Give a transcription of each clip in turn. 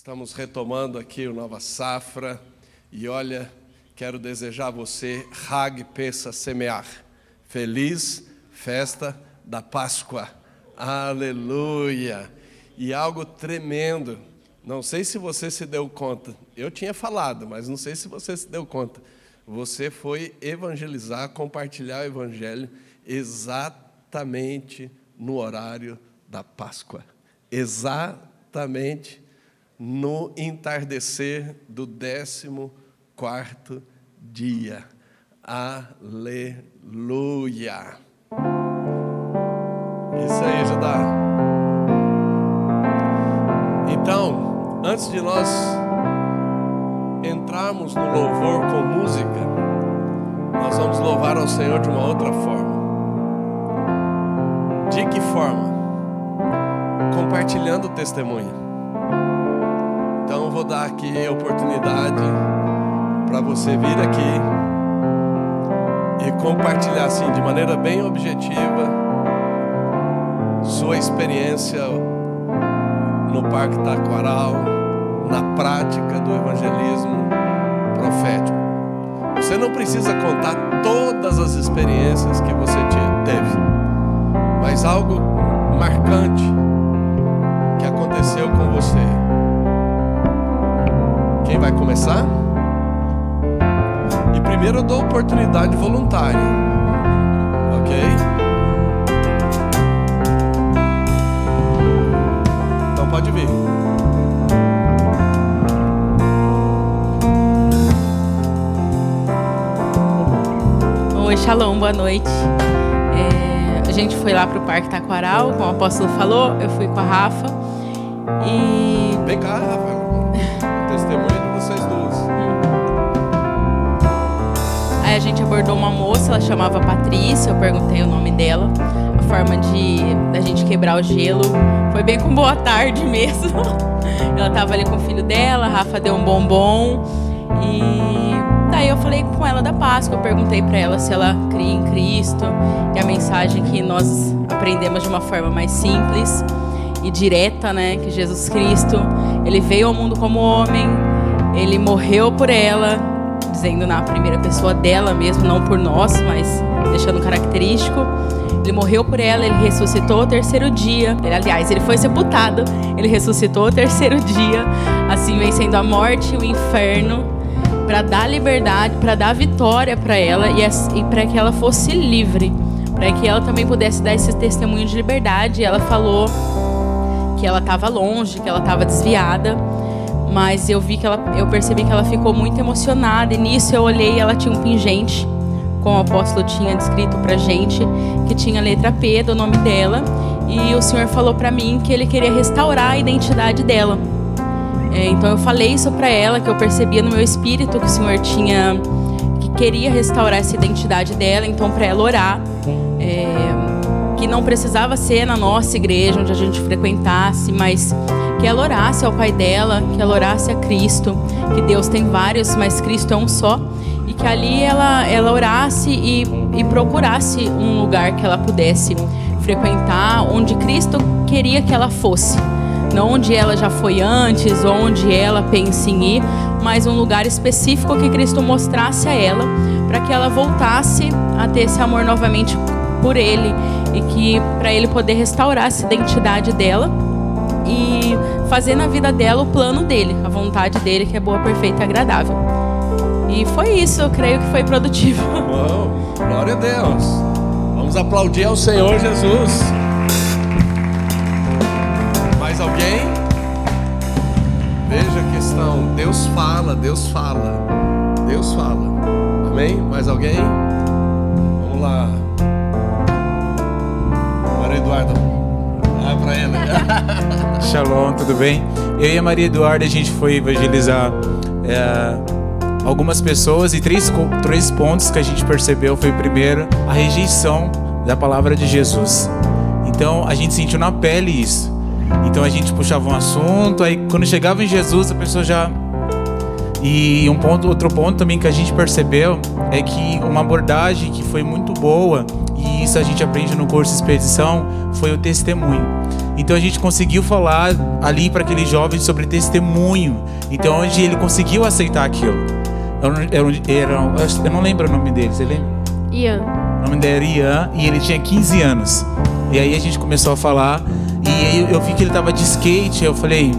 Estamos retomando aqui o Nova Safra e olha, quero desejar a você Hag Pessa Semear. Feliz festa da Páscoa. Aleluia! E algo tremendo. Não sei se você se deu conta. Eu tinha falado, mas não sei se você se deu conta. Você foi evangelizar, compartilhar o evangelho exatamente no horário da Páscoa. Exatamente no entardecer do décimo quarto dia. Aleluia. Isso aí, Judá. Então, antes de nós entrarmos no louvor com música, nós vamos louvar ao Senhor de uma outra forma. De que forma? Compartilhando o testemunho. Então vou dar aqui a oportunidade para você vir aqui e compartilhar assim de maneira bem objetiva sua experiência no Parque Taquaral, na prática do evangelismo profético. Você não precisa contar todas as experiências que você teve, mas algo marcante que aconteceu com você. Quem vai começar? E primeiro eu dou oportunidade voluntária. Ok? Então pode vir. Oi, Shalom, boa noite. É, a gente foi lá pro Parque Taquaral, como o apóstolo falou, eu fui com a Rafa. E. Vem cá, Rafa. Abordou uma moça, ela chamava Patrícia, eu perguntei o nome dela. A forma de da gente quebrar o gelo foi bem com boa tarde mesmo. ela tava ali com o filho dela, Rafa deu um bombom e daí eu falei com ela da Páscoa, eu perguntei para ela se ela cria em Cristo e a mensagem que nós aprendemos de uma forma mais simples e direta, né, que Jesus Cristo, ele veio ao mundo como homem, ele morreu por ela, dizendo na primeira pessoa dela mesmo, não por nós, mas deixando característico. Ele morreu por ela, ele ressuscitou o terceiro dia. Ele, aliás, ele foi sepultado, ele ressuscitou o terceiro dia, assim vencendo a morte e o inferno, para dar liberdade, para dar vitória para ela e, e para que ela fosse livre, para que ela também pudesse dar esse testemunho de liberdade. Ela falou que ela estava longe, que ela estava desviada mas eu vi que ela, eu percebi que ela ficou muito emocionada e nisso eu olhei ela tinha um pingente, como o apóstolo tinha descrito pra gente, que tinha a letra P do nome dela, e o Senhor falou para mim que ele queria restaurar a identidade dela. É, então eu falei isso para ela, que eu percebia no meu espírito que o Senhor tinha que queria restaurar essa identidade dela, então para ela orar. É, que não precisava ser na nossa igreja onde a gente frequentasse, mas que ela orasse ao Pai dela, que ela orasse a Cristo, que Deus tem vários, mas Cristo é um só, e que ali ela, ela orasse e, e procurasse um lugar que ela pudesse frequentar, onde Cristo queria que ela fosse. Não onde ela já foi antes, onde ela pensa em ir, mas um lugar específico que Cristo mostrasse a ela, para que ela voltasse a ter esse amor novamente por Ele e que para Ele poder restaurar essa identidade dela e fazer na vida dela o plano dele, a vontade dele, que é boa, perfeita e agradável. E foi isso, eu creio que foi produtivo. Uou, glória a Deus. Vamos aplaudir ao Senhor Jesus. Mais alguém? Veja a questão. Deus fala, Deus fala. Deus fala. Amém? Mais alguém? Vamos lá. Maria Eduarda para ela. Shalom, tudo bem? Eu e a Maria Eduarda, a gente foi evangelizar é, algumas pessoas e três, três pontos que a gente percebeu foi, primeiro, a rejeição da palavra de Jesus. Então, a gente sentiu na pele isso. Então, a gente puxava um assunto, aí quando chegava em Jesus, a pessoa já... E um ponto, outro ponto também que a gente percebeu é que uma abordagem que foi muito boa, e isso a gente aprende no curso de expedição, foi o testemunho. Então a gente conseguiu falar ali para aquele jovem sobre testemunho. Então onde ele conseguiu aceitar aquilo. Eu não, eu, eu não lembro o nome dele, você lembra? Ian. O nome dele era Ian e ele tinha 15 anos. E aí a gente começou a falar e eu vi que ele tava de skate, eu falei,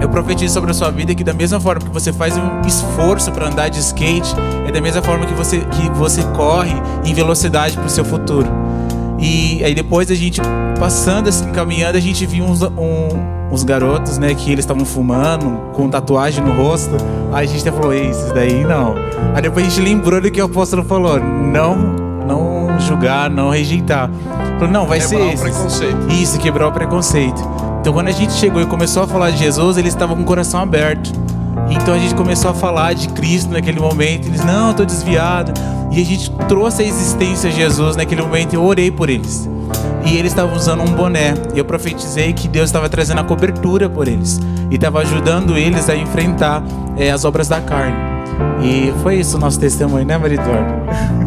eu profetizo sobre a sua vida que da mesma forma que você faz um esforço para andar de skate, é da mesma forma que você, que você corre em velocidade para o seu futuro. E aí depois a gente passando assim, caminhando, a gente viu uns, um, uns garotos, né, que eles estavam fumando, com tatuagem no rosto. Aí a gente até falou, esses daí não. Aí depois a gente lembrou do que o apóstolo falou, não, não julgar, não rejeitar. Falou, não, vai Quebrar ser o preconceito. Isso, quebrar o preconceito. Então, quando a gente chegou e começou a falar de Jesus, eles estavam com o coração aberto. Então a gente começou a falar de Cristo naquele momento. Eles, não, estou desviado. E a gente trouxe a existência de Jesus naquele momento. Eu orei por eles. E eles estavam usando um boné. E eu profetizei que Deus estava trazendo a cobertura por eles. E estava ajudando eles a enfrentar é, as obras da carne. E foi isso o nosso testemunho, né, Maria Eduardo?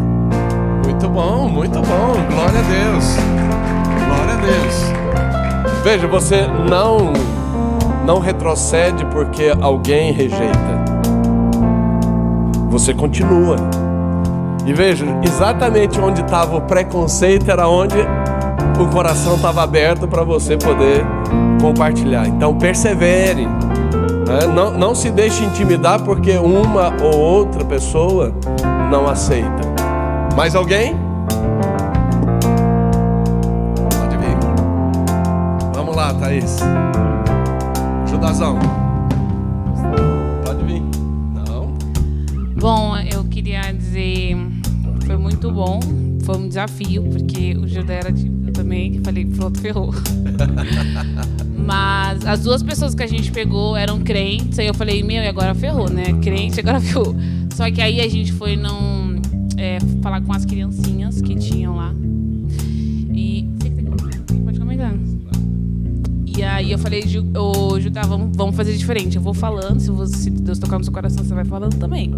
Muito bom, muito bom. Glória a Deus. Glória a Deus. Veja, você não não retrocede porque alguém rejeita. Você continua. E veja, exatamente onde estava o preconceito era onde o coração estava aberto para você poder compartilhar. Então persevere. Né? Não, não se deixe intimidar porque uma ou outra pessoa não aceita. Mais alguém? Thaís? Judazão. Pode vir. Não. Bom, eu queria dizer, foi muito bom. Foi um desafio, porque o Judá era eu também, falei, pronto, ferrou. Mas as duas pessoas que a gente pegou eram crentes, aí eu falei, meu, e agora ferrou, né? Crente, agora ferrou. Só que aí a gente foi não é, falar com as criancinhas que tinham lá. E aí eu falei, ô Judá, vamos, vamos fazer diferente. Eu vou falando, se, você, se Deus tocar no seu coração, você vai falando também.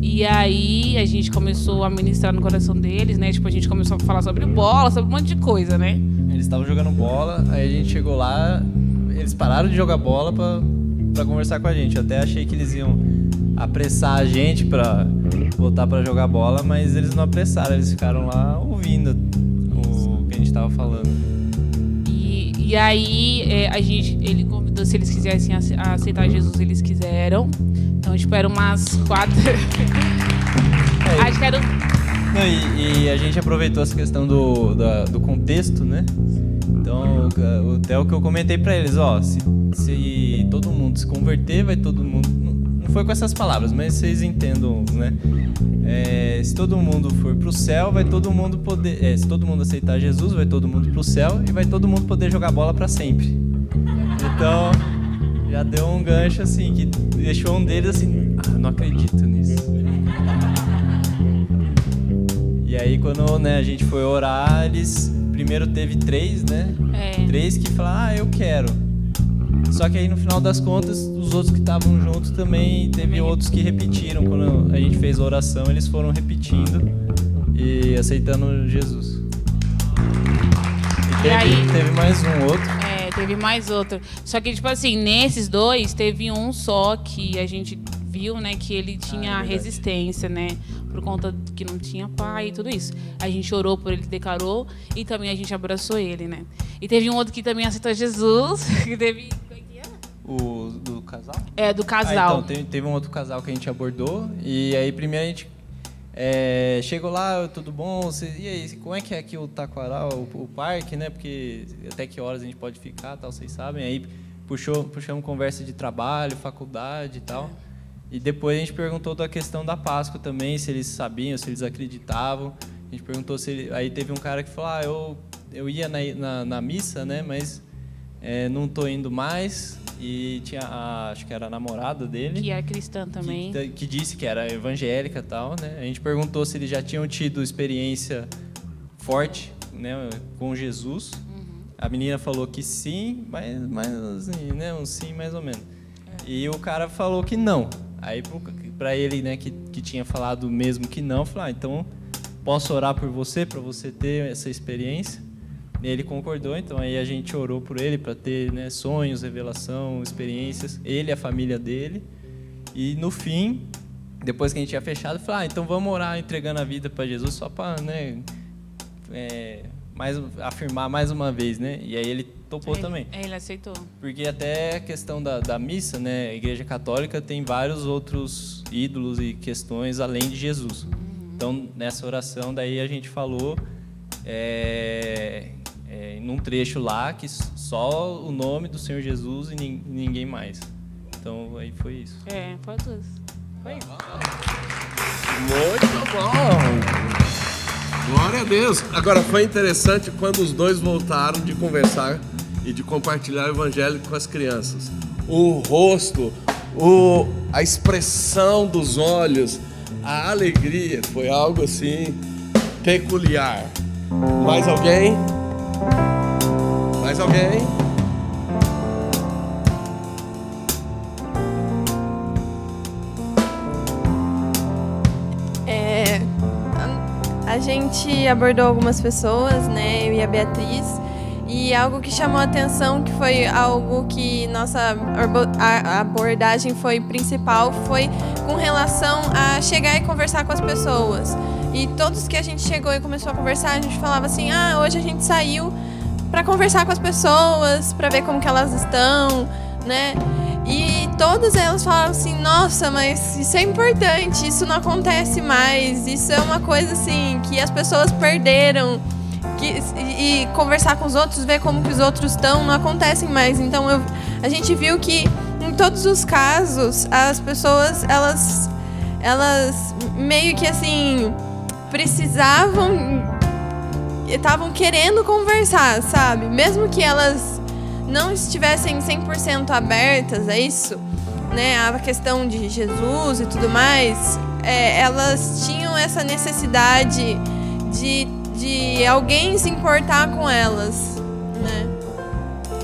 E aí a gente começou a ministrar no coração deles, né? Tipo, a gente começou a falar sobre bola, sobre um monte de coisa, né? Eles estavam jogando bola, aí a gente chegou lá, eles pararam de jogar bola pra, pra conversar com a gente. Eu até achei que eles iam apressar a gente pra voltar pra jogar bola, mas eles não apressaram, eles ficaram lá ouvindo o que a gente tava falando. E aí é, a gente, ele convidou se eles quisessem aceitar Jesus, eles quiseram. Então tipo eram umas quatro. é, Acho que era. Não, e, e, a gente aproveitou essa questão do, da, do contexto, né? Então, até o que eu comentei para eles, ó, se, se todo mundo se converter, vai todo mundo. Foi com essas palavras, mas vocês entendam, né? É, se todo mundo for para o céu, vai todo mundo poder. É, se todo mundo aceitar Jesus, vai todo mundo para o céu e vai todo mundo poder jogar bola para sempre. Então, já deu um gancho assim que deixou um deles assim, ah, não acredito nisso. E aí quando né, a gente foi orar, eles primeiro teve três, né? É. Três que falaram, ah, eu quero. Só que aí no final das contas, os outros que estavam juntos também, teve outros que repetiram. Quando a gente fez a oração, eles foram repetindo e aceitando Jesus. E teve, e aí, teve mais um outro. É, teve mais outro. Só que, tipo assim, nesses dois, teve um só que a gente viu, né, que ele tinha ah, é resistência, né? Por conta que não tinha pai e tudo isso. A gente orou por ele, declarou e também a gente abraçou ele, né? E teve um outro que também aceitou Jesus, que teve o do casal? É, do casal. Ah, então, teve, teve, um outro casal que a gente abordou. E aí, primeiro a gente é, chegou lá, tudo bom? Você, e aí, como é que é aqui o Taquaral, o, o, parque, né? Porque até que horas a gente pode ficar, tal, vocês sabem. Aí puxou, puxamos conversa de trabalho, faculdade e tal. E depois a gente perguntou da questão da Páscoa também, se eles sabiam, se eles acreditavam. A gente perguntou se ele, aí teve um cara que falou, ah, eu, eu ia na, na, na missa, né? Mas é, não tô indo mais. E tinha, a, acho que era a namorada dele. Que é cristã também. Que, que disse que era evangélica e tal, né? A gente perguntou se eles já tinham tido experiência forte, né, com Jesus. Uhum. A menina falou que sim, mas, mas assim, né, um sim mais ou menos. É. E o cara falou que não. Aí para ele, né, que, que tinha falado mesmo que não, falou: ah, então posso orar por você para você ter essa experiência. Ele concordou, então aí a gente orou por ele para ter né, sonhos, revelação, experiências, ele e a família dele. E no fim, depois que a gente tinha fechado, falou: ah, então vamos orar entregando a vida para Jesus só para né, é, mais, afirmar mais uma vez, né? E aí ele topou É, também. Ele aceitou. Porque até a questão da, da missa, né? A Igreja Católica tem vários outros ídolos e questões além de Jesus. Então, nessa oração, daí a gente falou é, é, num trecho lá que só o nome do Senhor Jesus e nin- ninguém mais. Então, aí foi isso. É, foi tudo. Foi isso. Muito bom. Glória a Deus. Agora foi interessante quando os dois voltaram de conversar e de compartilhar o evangelho com as crianças. O rosto, o, a expressão dos olhos, a alegria foi algo assim peculiar. Mais alguém? Mais alguém? É, a, a gente abordou algumas pessoas, né, eu e a Beatriz, e algo que chamou a atenção, que foi algo que nossa abordagem foi principal, foi com relação a chegar e conversar com as pessoas. E todos que a gente chegou e começou a conversar, a gente falava assim: "Ah, hoje a gente saiu para conversar com as pessoas, para ver como que elas estão, né? E todas elas falaram assim: "Nossa, mas isso é importante, isso não acontece mais, isso é uma coisa assim que as pessoas perderam". Que, e, e conversar com os outros, ver como que os outros estão, não acontecem mais. Então eu, a gente viu que em todos os casos as pessoas elas elas meio que assim precisavam estavam querendo conversar, sabe? Mesmo que elas não estivessem 100% abertas a isso, né? A questão de Jesus e tudo mais, é, elas tinham essa necessidade de, de alguém se importar com elas, né?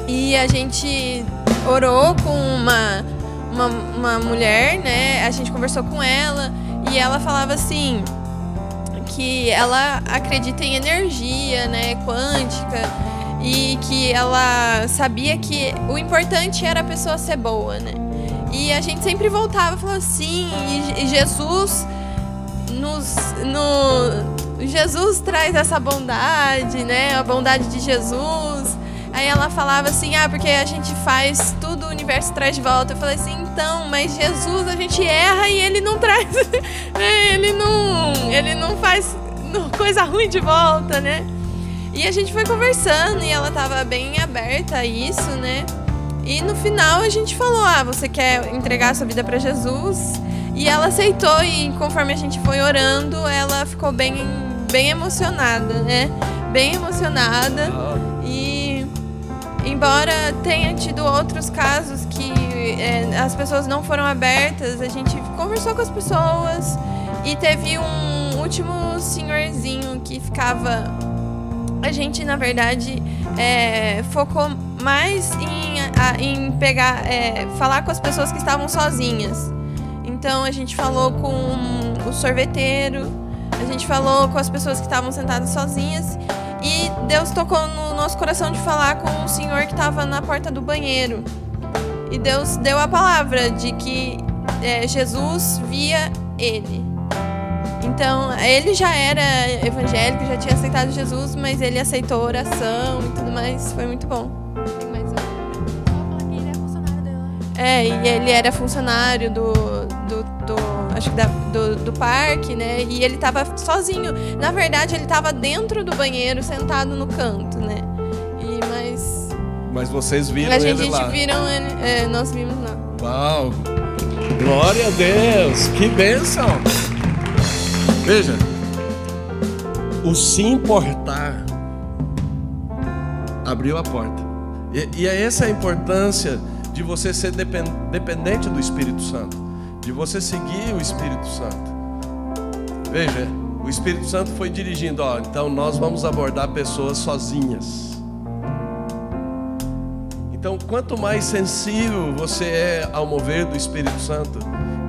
E a gente orou com uma, uma, uma mulher, né? A gente conversou com ela e ela falava assim que ela acredita em energia, né, quântica, e que ela sabia que o importante era a pessoa ser boa, né? E a gente sempre voltava e falava assim, e, Jesus nos no Jesus traz essa bondade, né? A bondade de Jesus. Aí ela falava assim: "Ah, porque a gente faz tudo, universo traz de volta". Eu falei assim: "Então, mas Jesus a gente erra e ele não traz, né? ele não, ele não faz coisa ruim de volta, né?" E a gente foi conversando e ela tava bem aberta a isso, né? E no final a gente falou: "Ah, você quer entregar a sua vida para Jesus?" E ela aceitou e conforme a gente foi orando, ela ficou bem bem emocionada, né? Bem emocionada. Embora tenha tido outros casos que é, as pessoas não foram abertas, a gente conversou com as pessoas e teve um último senhorzinho que ficava. A gente, na verdade, é, focou mais em, a- em pegar, é, falar com as pessoas que estavam sozinhas. Então a gente falou com o sorveteiro, a gente falou com as pessoas que estavam sentadas sozinhas e Deus tocou no nosso coração de falar com um senhor que estava na porta do banheiro. E Deus deu a palavra de que é, Jesus via ele. Então, ele já era evangélico, já tinha aceitado Jesus, mas ele aceitou a oração e tudo mais. Foi muito bom. Tem mais um? É, e ele era funcionário do, do, do- acho que da- do, do parque, né? E ele tava sozinho. Na verdade, ele tava dentro do banheiro, sentado no canto, né? E mas Mas vocês viram a gente, ele lá. viram ele, é, nós vimos lá. Uau! Glória a Deus! Que bênção! Veja, o se importar abriu a porta. E, e é essa a importância de você ser depen- dependente do Espírito Santo, de você seguir o Espírito Santo. Veja, o Espírito Santo foi dirigindo, ó, então nós vamos abordar pessoas sozinhas. Então, quanto mais sensível você é ao mover do Espírito Santo,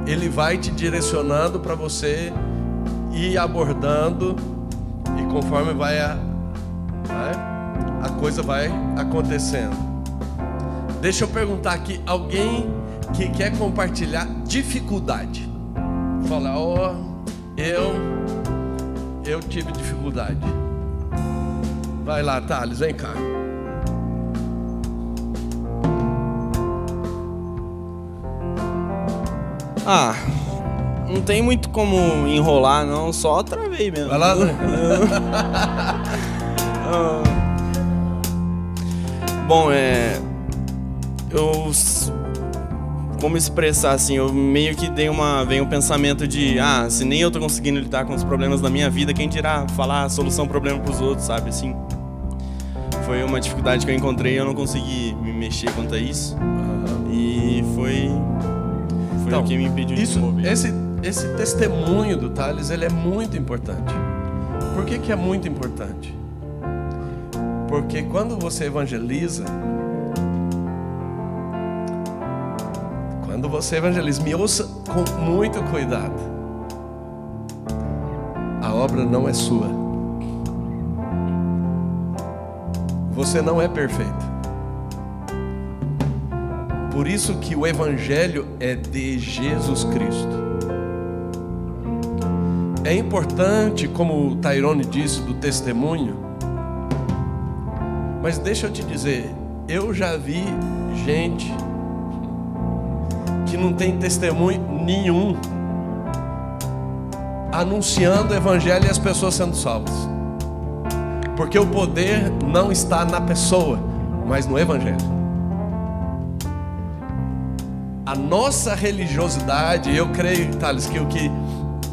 ele vai te direcionando para você ir abordando e conforme vai, a- vai a coisa vai acontecendo. Deixa eu perguntar aqui, alguém que quer compartilhar dificuldade? Fala, ó, oh, eu, eu tive dificuldade. Vai lá, Thales, vem cá. Ah, não tem muito como enrolar, não. Só travei mesmo. Vai lá. Né? Bom, é. Eu. Como expressar assim? Eu meio que dei uma. Vem um pensamento de. Ah, se nem eu tô conseguindo lidar com os problemas da minha vida, quem dirá falar a solução problema pros outros, sabe? Assim. Foi uma dificuldade que eu encontrei eu não consegui me mexer quanto a isso. E foi. Foi Então, o que me impediu de Isso, desenvolver. esse, esse testemunho do Thales, ele é muito importante. Por que, que é muito importante? Porque quando você evangeliza, quando você evangeliza, me ouça com muito cuidado. A obra não é sua. Você não é perfeito. Por isso que o evangelho é de Jesus Cristo. É importante, como o Tairone disse do testemunho, mas deixa eu te dizer, eu já vi gente que não tem testemunho nenhum anunciando o evangelho e as pessoas sendo salvas. Porque o poder não está na pessoa, mas no evangelho. A nossa religiosidade, eu creio, Thales, que o que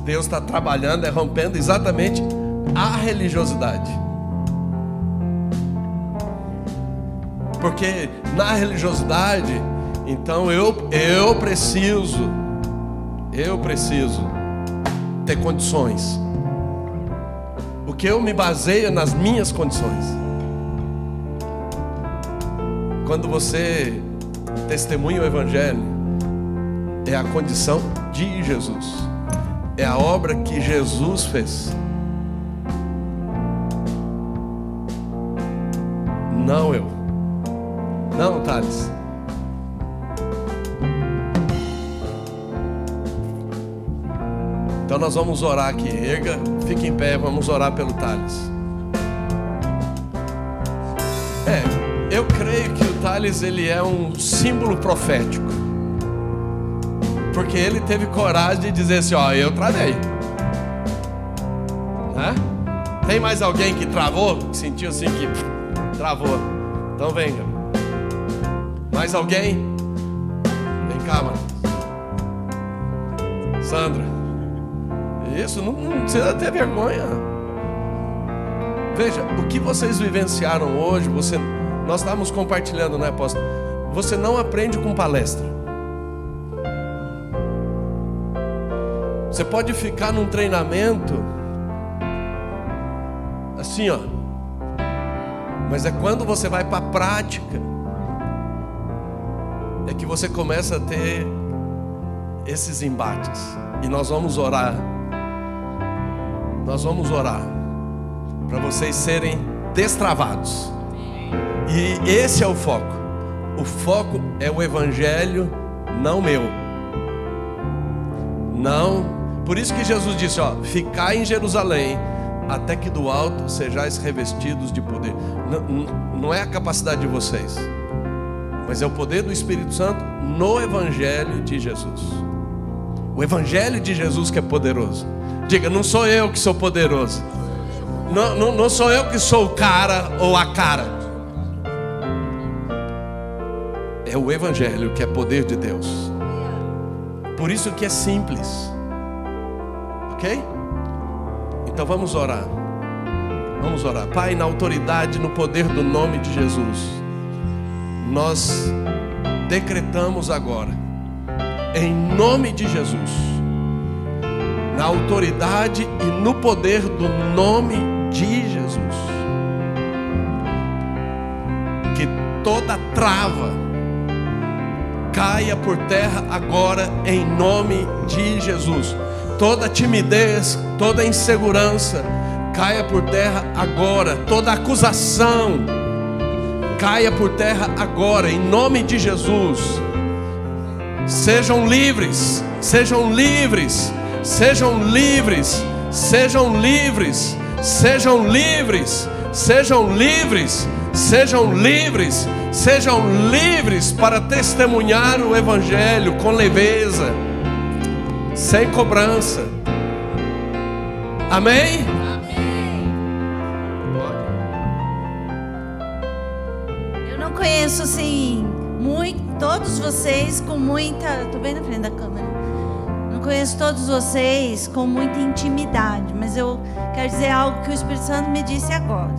Deus está trabalhando é rompendo exatamente a religiosidade. Porque na religiosidade, então eu, eu preciso, eu preciso ter condições. O que eu me baseio nas minhas condições. Quando você testemunha o Evangelho, é a condição de Jesus, é a obra que Jesus fez. Não eu. Não, Thales. Então nós vamos orar aqui. Erga, fique em pé, vamos orar pelo Thales. É, eu creio que o Thales ele é um símbolo profético. Porque ele teve coragem de dizer assim, ó, eu travei. Né? Tem mais alguém que travou? Que sentiu assim que travou. Então venha. Mais alguém? Vem cá, mano. Sandra. Isso, não, não precisa ter vergonha. Veja, o que vocês vivenciaram hoje, você, nós estávamos compartilhando, né, apóstolo? Você não aprende com palestra. Você pode ficar num treinamento assim, ó. Mas é quando você vai para a prática é que você começa a ter esses embates. E nós vamos orar. Nós vamos orar para vocês serem destravados. E esse é o foco. O foco é o evangelho, não meu. Não. Por isso que Jesus disse, ó, ficai em Jerusalém até que do alto sejais revestidos de poder. Não, não é a capacidade de vocês, mas é o poder do Espírito Santo no evangelho de Jesus. O evangelho de Jesus que é poderoso. Diga, não sou eu que sou poderoso. Não, não, não sou eu que sou o cara ou a cara. É o Evangelho que é poder de Deus. Por isso que é simples. Ok? Então vamos orar. Vamos orar. Pai, na autoridade, no poder do nome de Jesus, nós decretamos agora, em nome de Jesus, na autoridade e no poder do nome de Jesus. Que toda trava caia por terra agora em nome de Jesus. Toda timidez, toda insegurança caia por terra agora. Toda acusação caia por terra agora, em nome de Jesus. Sejam livres, sejam livres, sejam livres, sejam livres, sejam livres, sejam livres, sejam livres, sejam livres para testemunhar o Evangelho com leveza, sem cobrança. Amém? Eu não conheço assim muito todos vocês com muita, tô bem na frente da câmera. Conheço todos vocês com muita intimidade, mas eu quero dizer algo que o Espírito Santo me disse agora.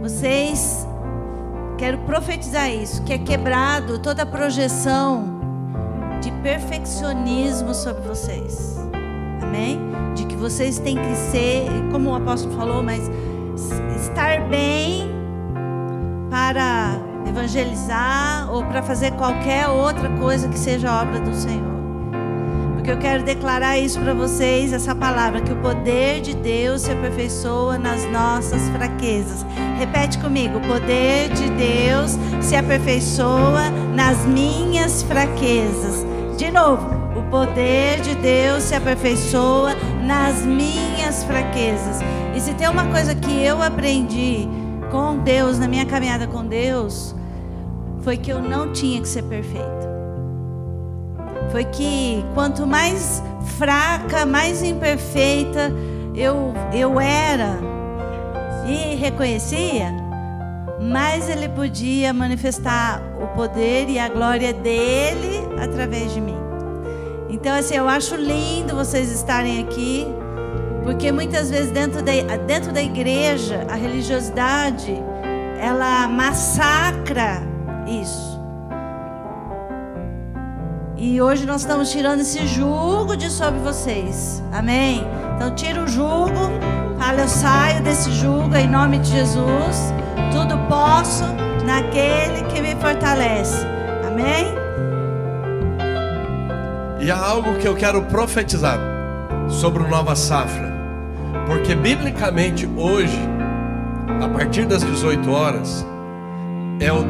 Vocês quero profetizar isso, que é quebrado toda a projeção de perfeccionismo sobre vocês. Amém? De que vocês têm que ser, como o apóstolo falou, mas estar bem para evangelizar ou para fazer qualquer outra coisa que seja obra do Senhor. Porque eu quero declarar isso para vocês, essa palavra, que o poder de Deus se aperfeiçoa nas nossas fraquezas. Repete comigo: o poder de Deus se aperfeiçoa nas minhas fraquezas. De novo, o poder de Deus se aperfeiçoa nas minhas fraquezas. E se tem uma coisa que eu aprendi com Deus, na minha caminhada com Deus, foi que eu não tinha que ser perfeita. Foi que quanto mais fraca, mais imperfeita eu, eu era e reconhecia, mais ele podia manifestar o poder e a glória dele através de mim. Então, assim, eu acho lindo vocês estarem aqui, porque muitas vezes dentro da, dentro da igreja, a religiosidade, ela massacra isso. E hoje nós estamos tirando esse jugo de sobre vocês. Amém? Então tira o jugo. Fala, eu saio desse jugo em nome de Jesus. Tudo posso naquele que me fortalece. Amém? E há algo que eu quero profetizar sobre o Nova Safra. Porque biblicamente hoje, a partir das 18 horas, é o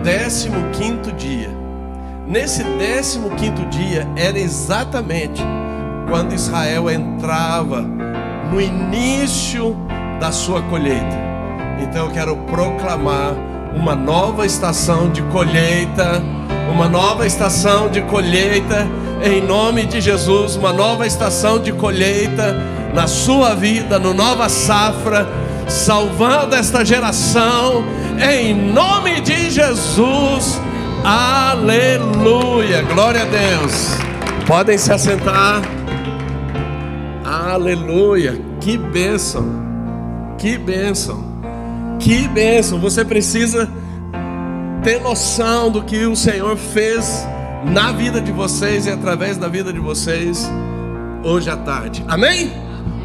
15 dia. Nesse 15 dia era exatamente quando Israel entrava no início da sua colheita. Então eu quero proclamar uma nova estação de colheita, uma nova estação de colheita em nome de Jesus, uma nova estação de colheita na sua vida, no nova safra, salvando esta geração em nome de Jesus. Aleluia. Glória a Deus. Podem se assentar. Aleluia. Que bênção. Que bênção. Que bênção. Você precisa ter noção do que o Senhor fez na vida de vocês e através da vida de vocês hoje à tarde. Amém?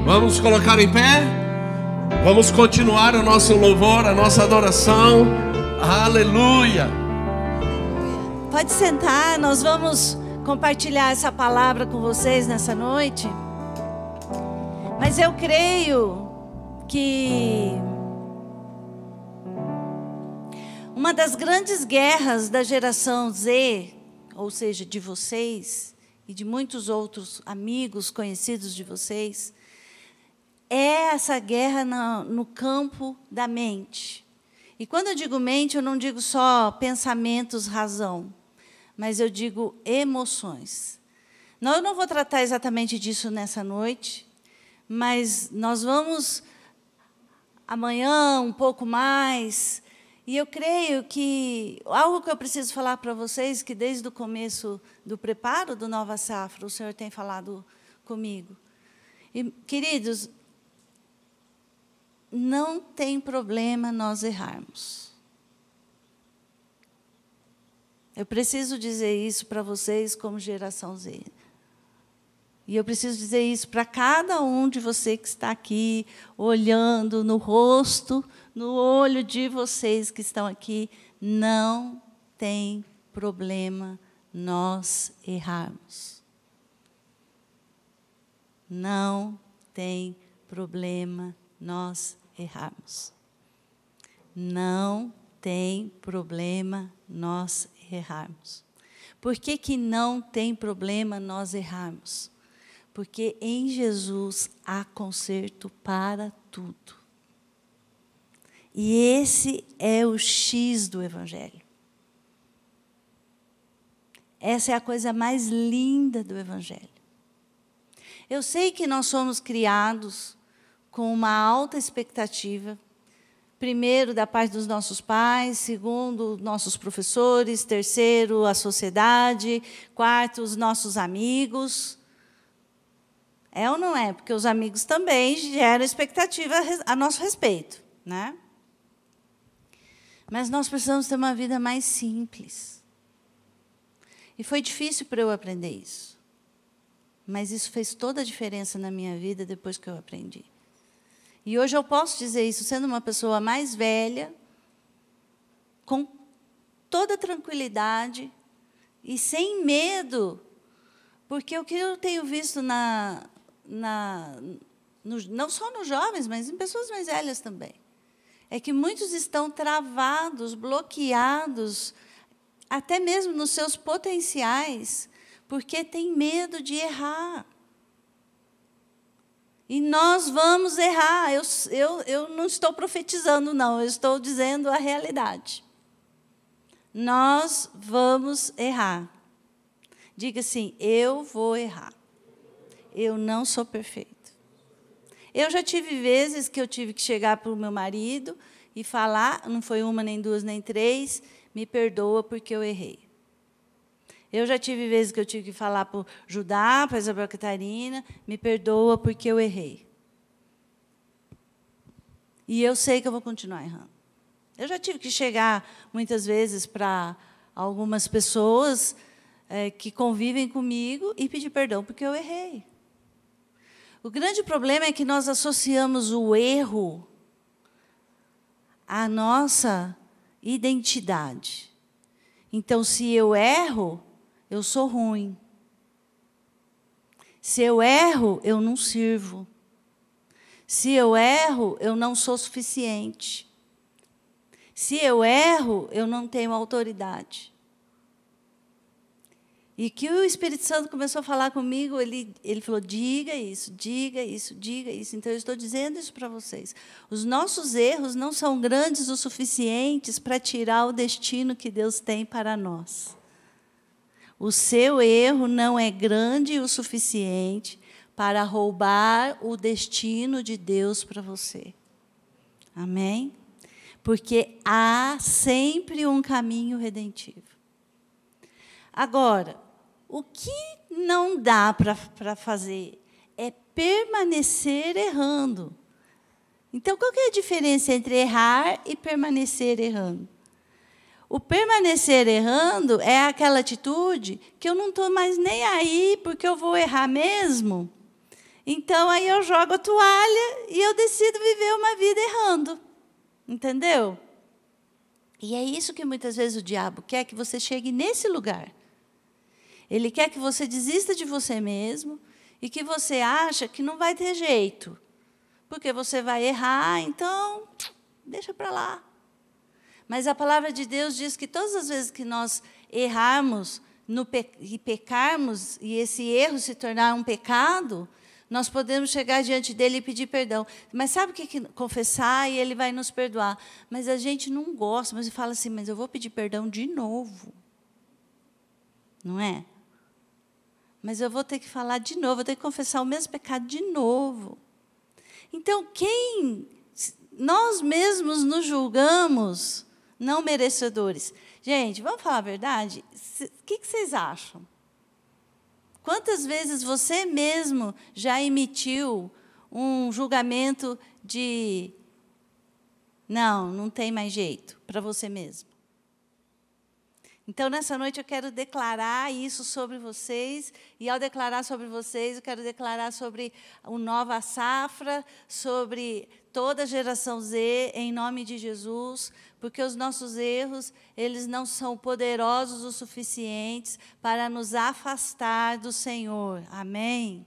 Vamos colocar em pé? Vamos continuar o nosso louvor, a nossa adoração. Aleluia. Pode sentar, nós vamos compartilhar essa palavra com vocês nessa noite. Mas eu creio que uma das grandes guerras da geração Z, ou seja, de vocês e de muitos outros amigos conhecidos de vocês, é essa guerra no, campo da mente. E quando eu digo mente, eu não digo só pensamentos, razão, mas eu digo emoções. Não, eu não vou tratar exatamente disso nessa noite, mas nós vamos amanhã um pouco mais. E eu creio que algo que eu preciso falar para vocês, que desde o começo do preparo do Nova Safra, o Senhor tem falado comigo. E, queridos, não tem problema nós errarmos. Eu preciso dizer isso para vocês como geração Z. E eu preciso dizer isso para cada um de você que está aqui, olhando no rosto, no olho de vocês que estão aqui. Não tem problema nós errarmos. Não tem problema nós errarmos. Não tem problema nós errarmos. Por que, que não tem problema nós errarmos? Porque em Jesus há conserto para tudo. E esse é o X do Evangelho. Essa é a coisa mais linda do Evangelho. Eu sei que nós somos criados com uma alta expectativa, primeiro da parte dos nossos pais, segundo nossos professores, terceiro a sociedade, quarto os nossos amigos. É ou não é? Porque os amigos também geram expectativa a nosso respeito, né? Mas nós precisamos ter uma vida mais simples. E foi difícil para eu aprender isso. Mas isso fez toda a diferença na minha vida depois que eu aprendi. E hoje eu posso dizer isso sendo uma pessoa mais velha, com toda tranquilidade e sem medo, porque o que eu tenho visto na, na no, não só nos jovens, mas em pessoas mais velhas também, é que muitos estão travados, bloqueados, até mesmo nos seus potenciais, porque têm medo de errar. E nós vamos errar. Eu, eu, eu não estou profetizando, não, eu estou dizendo a realidade. Nós vamos errar. Diga assim: eu vou errar. Eu não sou perfeito. Eu já tive vezes que eu tive que chegar para o meu marido e falar, não foi uma, nem duas, nem três, me perdoa porque eu errei. Eu já tive vezes que eu tive que falar para Judá, para Isabel Catarina, me perdoa porque eu errei. E eu sei que eu vou continuar errando. Eu já tive que chegar muitas vezes para algumas pessoas é, que convivem comigo e pedir perdão porque eu errei. O grande problema é que nós associamos o erro à nossa identidade. Então, se eu erro, eu sou ruim. Se eu erro, eu não sirvo. Se eu erro, eu não sou suficiente. Se eu erro, eu não tenho autoridade. E que o Espírito Santo começou a falar comigo, ele, ele falou: diga isso, diga isso, diga isso. Então, eu estou dizendo isso para vocês. Os nossos erros não são grandes o suficientes para tirar o destino que Deus tem para nós. O seu erro não é grande o suficiente para roubar o destino de Deus para você. Amém? Porque há sempre um caminho redentivo. Agora, o que não dá para fazer é permanecer errando. Então, qual é a diferença entre errar e permanecer errando? O permanecer errando é aquela atitude que eu não estou mais nem aí porque eu vou errar mesmo. Então, aí eu jogo a toalha e eu decido viver uma vida errando. Entendeu? E é isso que muitas vezes o diabo quer que você chegue nesse lugar. Ele quer que você desista de você mesmo e que você acha que não vai ter jeito. Porque você vai errar, então deixa para lá. Mas a palavra de Deus diz que todas as vezes que nós errarmos pe e pecarmos, e esse erro se tornar um pecado, nós podemos chegar diante dele e pedir perdão. Mas sabe o que, que confessar e ele vai nos perdoar? Mas a gente não gosta, mas fala assim, mas eu vou pedir perdão de novo. Não é? mas eu vou ter que falar de novo, vou ter que confessar o mesmo pecado de novo. Então, quem nós mesmos nos julgamos não merecedores. Gente, vamos falar a verdade? O que vocês acham? Quantas vezes você mesmo já emitiu um julgamento de não, não tem mais jeito para você mesmo? Então, nessa noite, eu quero declarar isso sobre vocês, e ao declarar sobre vocês, eu quero declarar sobre o Nova Safra, sobre toda a geração Z, em nome de Jesus, porque os nossos erros, eles não são poderosos o suficientes para nos afastar do Senhor. Amém?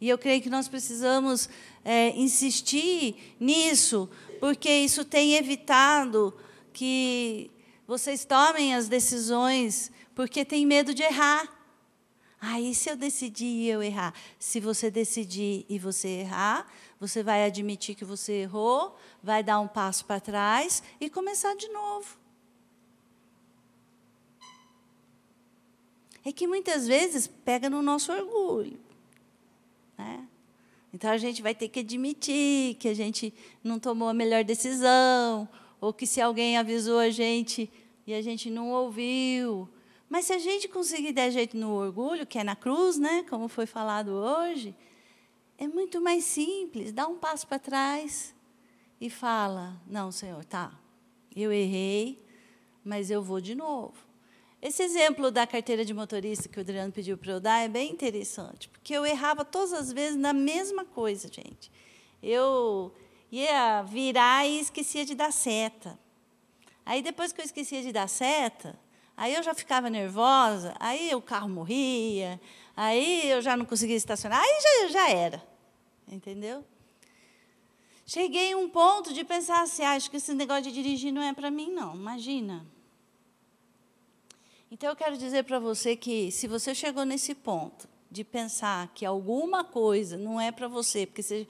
E eu creio que nós precisamos é, insistir nisso, porque isso tem evitado que vocês tomem as decisões porque tem medo de errar. Aí, se eu decidir e eu errar? Se você decidir e você errar, você vai admitir que você errou, vai dar um passo para trás e começar de novo. É que muitas vezes pega no nosso orgulho. Né? Então a gente vai ter que admitir que a gente não tomou a melhor decisão, ou que se alguém avisou a gente e a gente não ouviu. Mas se a gente conseguir dar jeito no orgulho, que é na cruz, né, como foi falado hoje, é muito mais simples. Dá um passo para trás e fala: Não, Senhor, tá, eu errei, mas eu vou de novo. Esse exemplo da carteira de motorista que o Adriano pediu para eu dar é bem interessante, porque eu errava todas as vezes na mesma coisa, gente. Eu ia virar e esquecia de dar seta. Aí, depois que eu esquecia de dar seta, aí eu já ficava nervosa, aí o carro morria, aí eu já não conseguia estacionar, aí já, já era. Entendeu? Cheguei a um ponto de pensar assim, ah, acho que esse negócio de dirigir não é para mim, não. Imagina. Então eu quero dizer para você que se você chegou nesse ponto de pensar que alguma coisa não é para você, porque você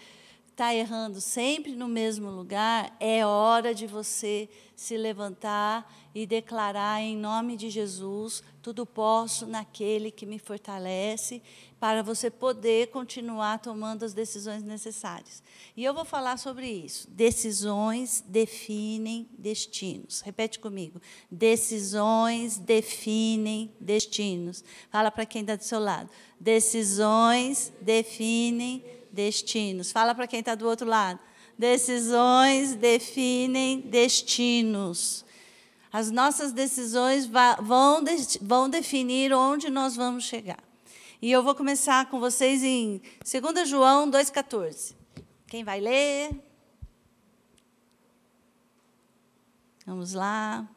está errando sempre no mesmo lugar, é hora de você se levantar e declarar em nome de Jesus: tudo posso naquele que me fortalece, para você poder continuar tomando as decisões necessárias. E eu vou falar sobre isso. Decisões definem destinos. Repete comigo. Decisões definem destinos. Fala para quem está do seu lado. Decisões definem destinos. Fala para quem está do outro lado. Decisões definem destinos. As nossas decisões vão, vão definir onde nós vamos chegar. E eu vou começar com vocês em 2 João 2,14. Quem vai ler? Vamos lá.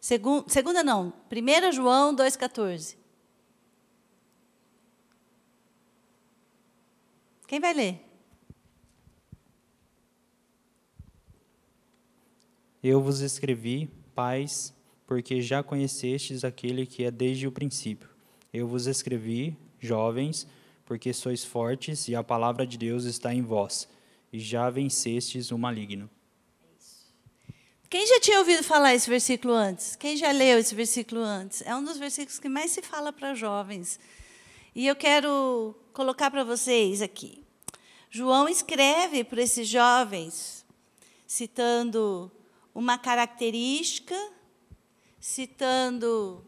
Segunda, segunda não, 1 João 2,14. Quem vai ler? Eu vos escrevi, pais, porque já conhecestes aquele que é desde o princípio. Eu vos escrevi, jovens, porque sois fortes e a palavra de Deus está em vós, e já vencestes o maligno. Quem já tinha ouvido falar esse versículo antes? Quem já leu esse versículo antes? É um dos versículos que mais se fala para jovens. E eu quero colocar para vocês aqui. João escreve para esses jovens, citando uma característica, citando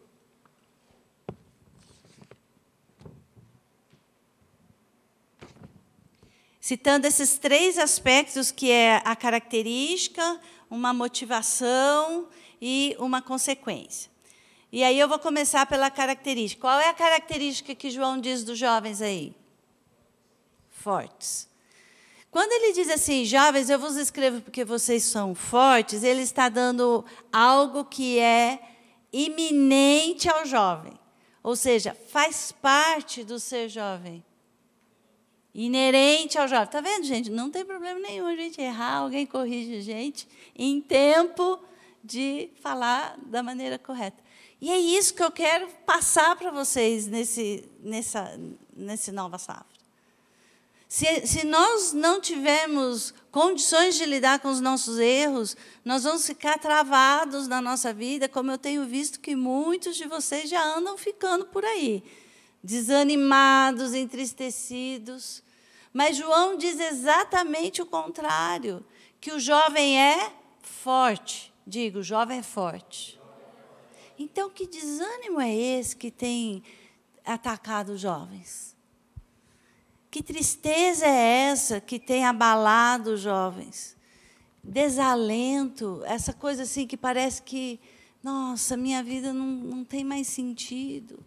citando esses três aspectos que é a característica, uma motivação e uma consequência. E aí eu vou começar pela característica. Qual é a característica que João diz dos jovens aí? Fortes. Quando ele diz assim, jovens, eu vos escrevo porque vocês são fortes, ele está dando algo que é iminente ao jovem. Ou seja, faz parte do ser jovem inerente ao jovem. Está vendo, gente? Não tem problema nenhum a gente errar, alguém corrige a gente em tempo de falar da maneira correta. E é isso que eu quero passar para vocês nesse, nessa, nesse Nova Safra. Se, se nós não tivermos condições de lidar com os nossos erros, nós vamos ficar travados na nossa vida, como eu tenho visto que muitos de vocês já andam ficando por aí, desanimados, entristecidos, mas João diz exatamente o contrário, que o jovem é forte. Digo, o jovem é forte. Então, que desânimo é esse que tem atacado os jovens? Que tristeza é essa que tem abalado os jovens? Desalento, essa coisa assim que parece que, nossa, minha vida não, não tem mais sentido.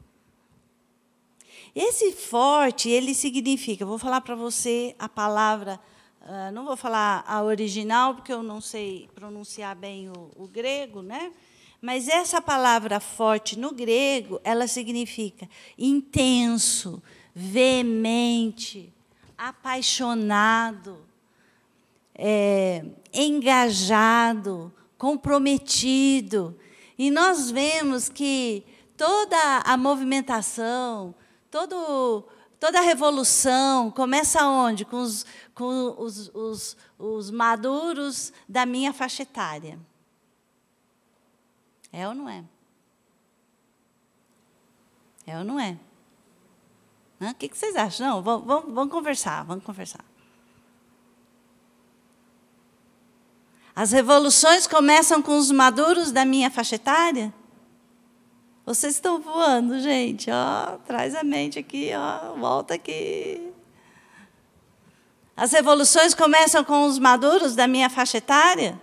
Esse forte, ele significa, vou falar para você a palavra, uh, não vou falar a original, porque eu não sei pronunciar bem o, o grego, né? Mas essa palavra forte no grego, ela significa intenso, veemente, apaixonado, é, engajado, comprometido. E nós vemos que toda a movimentação, todo, toda a revolução começa onde? Com os, com os, os, os maduros da minha faixa etária. É ou não é? É ou não é? O que vocês acham? Não, vamos, vamos, vamos conversar, vamos conversar. As revoluções começam com os maduros da minha faixa etária? Vocês estão voando, gente. Ó, traz a mente aqui, ó, volta aqui. As revoluções começam com os maduros da minha faixa etária?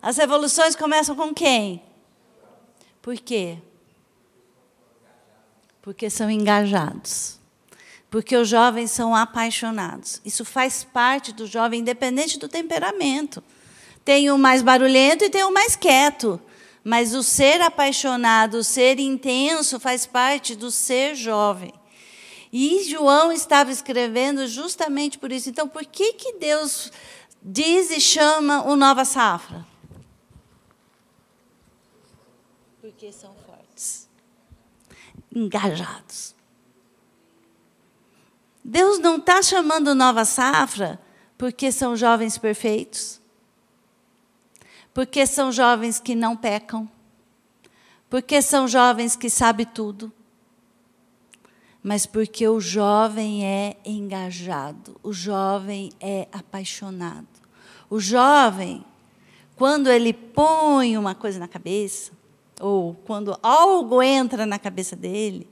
As revoluções começam com quem? Por quê? Porque são engajados. Porque os jovens são apaixonados. Isso faz parte do jovem, independente do temperamento. Tem o mais barulhento e tem o mais quieto. Mas o ser apaixonado, o ser intenso, faz parte do ser jovem. E João estava escrevendo justamente por isso. Então, por que, que Deus diz e chama o Nova Safra? Porque são fortes, engajados. Deus não está chamando Nova Safra porque são jovens perfeitos porque são jovens que não pecam, porque são jovens que sabem tudo, mas porque o jovem é engajado, o jovem é apaixonado. O jovem, quando ele põe uma coisa na cabeça, ou quando algo entra na cabeça dele,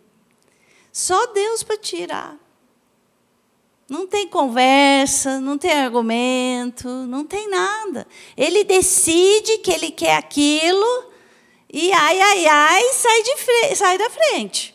só Deus para tirar. Não tem conversa, não tem argumento, não tem nada. Ele decide que ele quer aquilo e ai, ai, ai, sai, de sai da frente.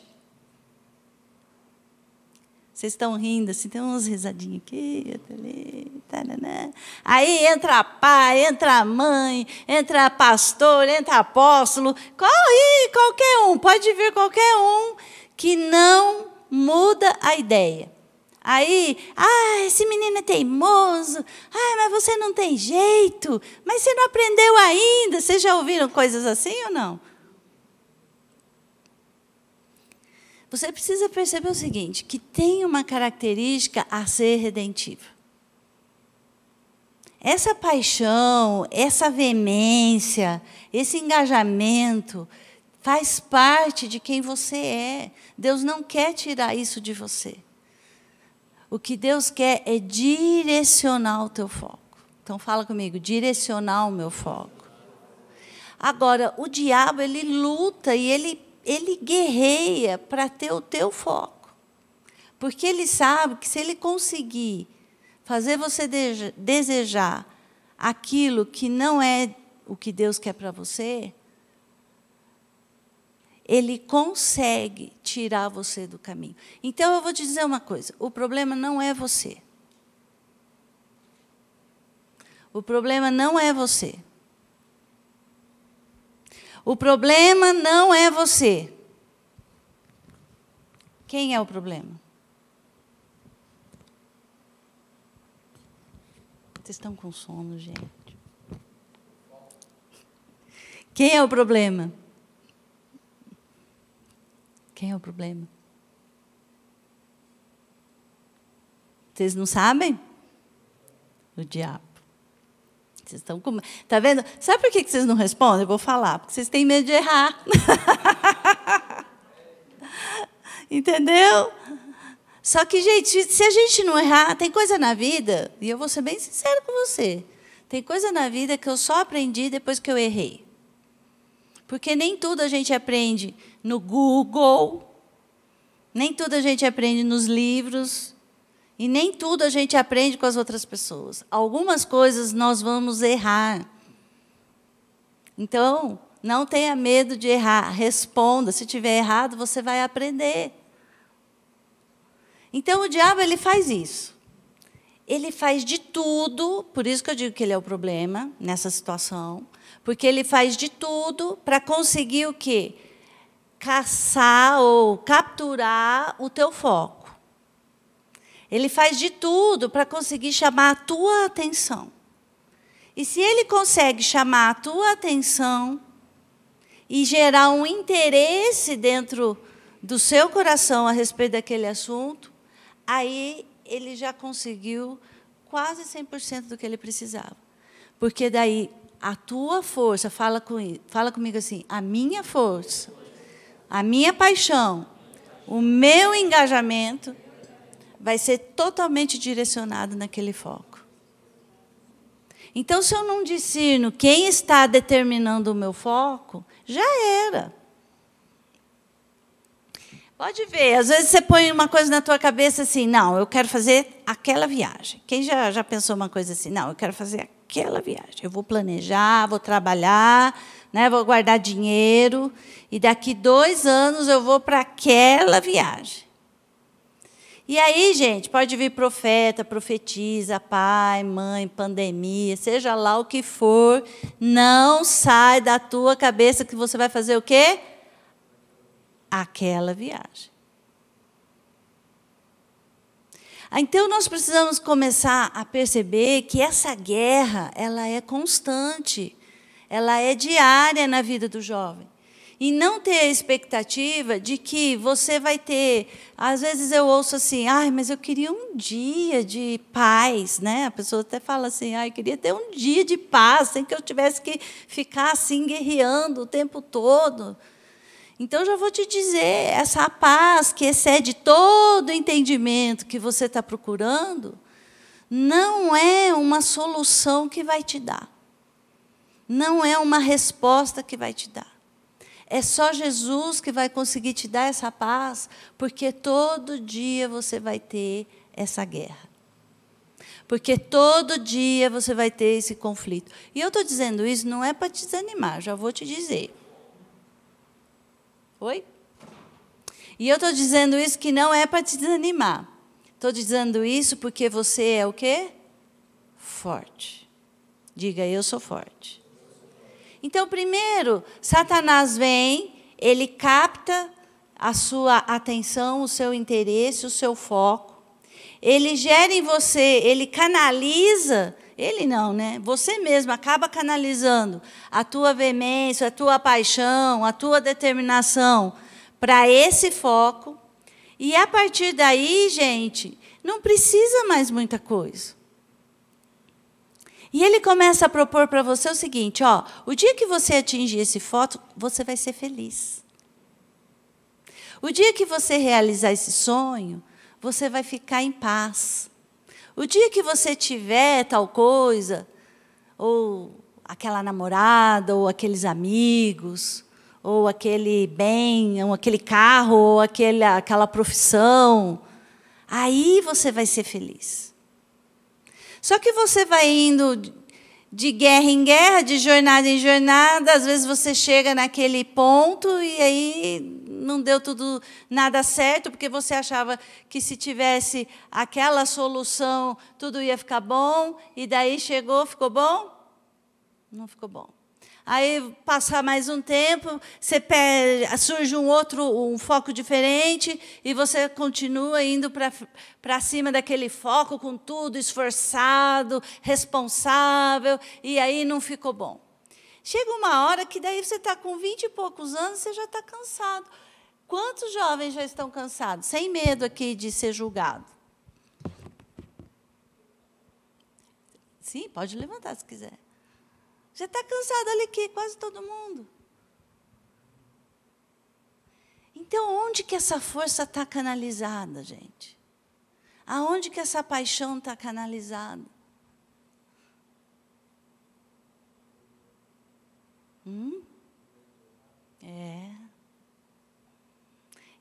Vocês estão rindo, assim, tem umas risadinhas aqui, ali, taranã. Aí entra pai, entra mãe, entra pastor, entra apóstolo, corre, qualquer um, pode vir qualquer um que não muda a ideia. Aí, ah, esse menino é teimoso. Ah, mas você não tem jeito. Mas você não aprendeu ainda. Vocês já ouviram coisas assim ou não? Você precisa perceber o seguinte, que tem uma característica a ser redentiva. Essa paixão, essa veemência, esse engajamento faz parte de quem você é. Deus não quer tirar isso de você. O que Deus quer é direcionar o teu foco. Então fala comigo, direcionar o meu foco. Agora, o diabo ele luta e ele ele guerreia para ter o teu foco. Porque ele sabe que se ele conseguir fazer você desejar aquilo que não é o que Deus quer para você, ele consegue tirar você do caminho. Então eu vou te dizer uma coisa: o problema não é você. O problema não é você. O problema não é você. Quem é o problema? Vocês estão com sono, gente. Quem é o problema? Quem é o problema? Vocês não sabem? O diabo. Vocês estão com. Tá vendo? Sabe por que vocês não respondem? Eu vou falar. Porque vocês têm medo de errar. Entendeu? Só que, gente, se a gente não errar, tem coisa na vida, e eu vou ser bem sincero com você. Tem coisa na vida que eu só aprendi depois que eu errei. Porque nem tudo a gente aprende no Google, nem tudo a gente aprende nos livros, e nem tudo a gente aprende com as outras pessoas. Algumas coisas nós vamos errar. Então, não tenha medo de errar, responda. Se tiver errado, você vai aprender. Então, o diabo ele faz isso. Ele faz de tudo, por isso que eu digo que ele é o problema nessa situação, porque ele faz de tudo para conseguir o quê? caçar ou capturar o teu foco. Ele faz de tudo para conseguir chamar a tua atenção. E se ele consegue chamar a tua atenção e gerar um interesse dentro do seu coração a respeito daquele assunto, aí ele já conseguiu quase 100% do que ele precisava. Porque daí a tua força, fala, com, fala comigo assim, a minha força, a minha paixão, o meu engajamento vai ser totalmente direcionado naquele foco. Então, se eu não discerno quem está determinando o meu foco, já era. Pode ver, às vezes você põe uma coisa na tua cabeça assim, não, eu quero fazer aquela viagem. Quem já, já pensou uma coisa assim, não, eu quero fazer aquela viagem. Eu vou planejar, vou trabalhar, né, vou guardar dinheiro, e daqui dois anos eu vou para aquela viagem. E aí, gente, pode vir profeta, profetiza, pai, mãe, pandemia, seja lá o que for, não sai da tua cabeça que você vai fazer o quê? Aquela viagem. Então nós precisamos começar a perceber que essa guerra, ela é constante, ela é diária na vida do jovem. E não ter a expectativa de que você vai ter. Às vezes eu ouço assim, ai, mas eu queria um dia de paz, né? A pessoa até fala assim, ai, eu queria ter um dia de paz, sem que eu tivesse que ficar assim guerreando o tempo todo. Então, já vou te dizer: essa paz que excede todo entendimento que você está procurando, não é uma solução que vai te dar. Não é uma resposta que vai te dar. É só Jesus que vai conseguir te dar essa paz, porque todo dia você vai ter essa guerra. Porque todo dia você vai ter esse conflito. E eu estou dizendo isso não é para te desanimar, já vou te dizer. Oi? E eu estou dizendo isso que não é para te desanimar. Estou dizendo isso porque você é o quê? Forte. Diga, eu sou forte. Então, primeiro, Satanás vem, ele capta a sua atenção, o seu interesse, o seu foco. Ele gera em você, ele canaliza, ele não, né? Você mesmo acaba canalizando a tua veemência, a tua paixão, a tua determinação para esse foco. E a partir daí, gente, não precisa mais muita coisa. E ele começa a propor para você o seguinte: ó, o dia que você atingir esse foto, você vai ser feliz. O dia que você realizar esse sonho, você vai ficar em paz. O dia que você tiver tal coisa, ou aquela namorada, ou aqueles amigos, ou aquele bem, ou aquele carro, ou aquele, aquela profissão, aí você vai ser feliz. Só que você vai indo de guerra em guerra, de jornada em jornada, às vezes você chega naquele ponto e aí não deu tudo nada certo, porque você achava que se tivesse aquela solução, tudo ia ficar bom, e daí chegou, ficou bom? Não ficou bom. Aí passar mais um tempo, perde, surge um outro, um foco diferente, e você continua indo para cima daquele foco com tudo, esforçado, responsável, e aí não ficou bom. Chega uma hora que daí você está com vinte e poucos anos, você já está cansado. Quantos jovens já estão cansados? Sem medo aqui de ser julgado. Sim, pode levantar se quiser. Já está cansado ali aqui, quase todo mundo. Então, onde que essa força está canalizada, gente? Aonde que essa paixão está canalizada? Hum? É.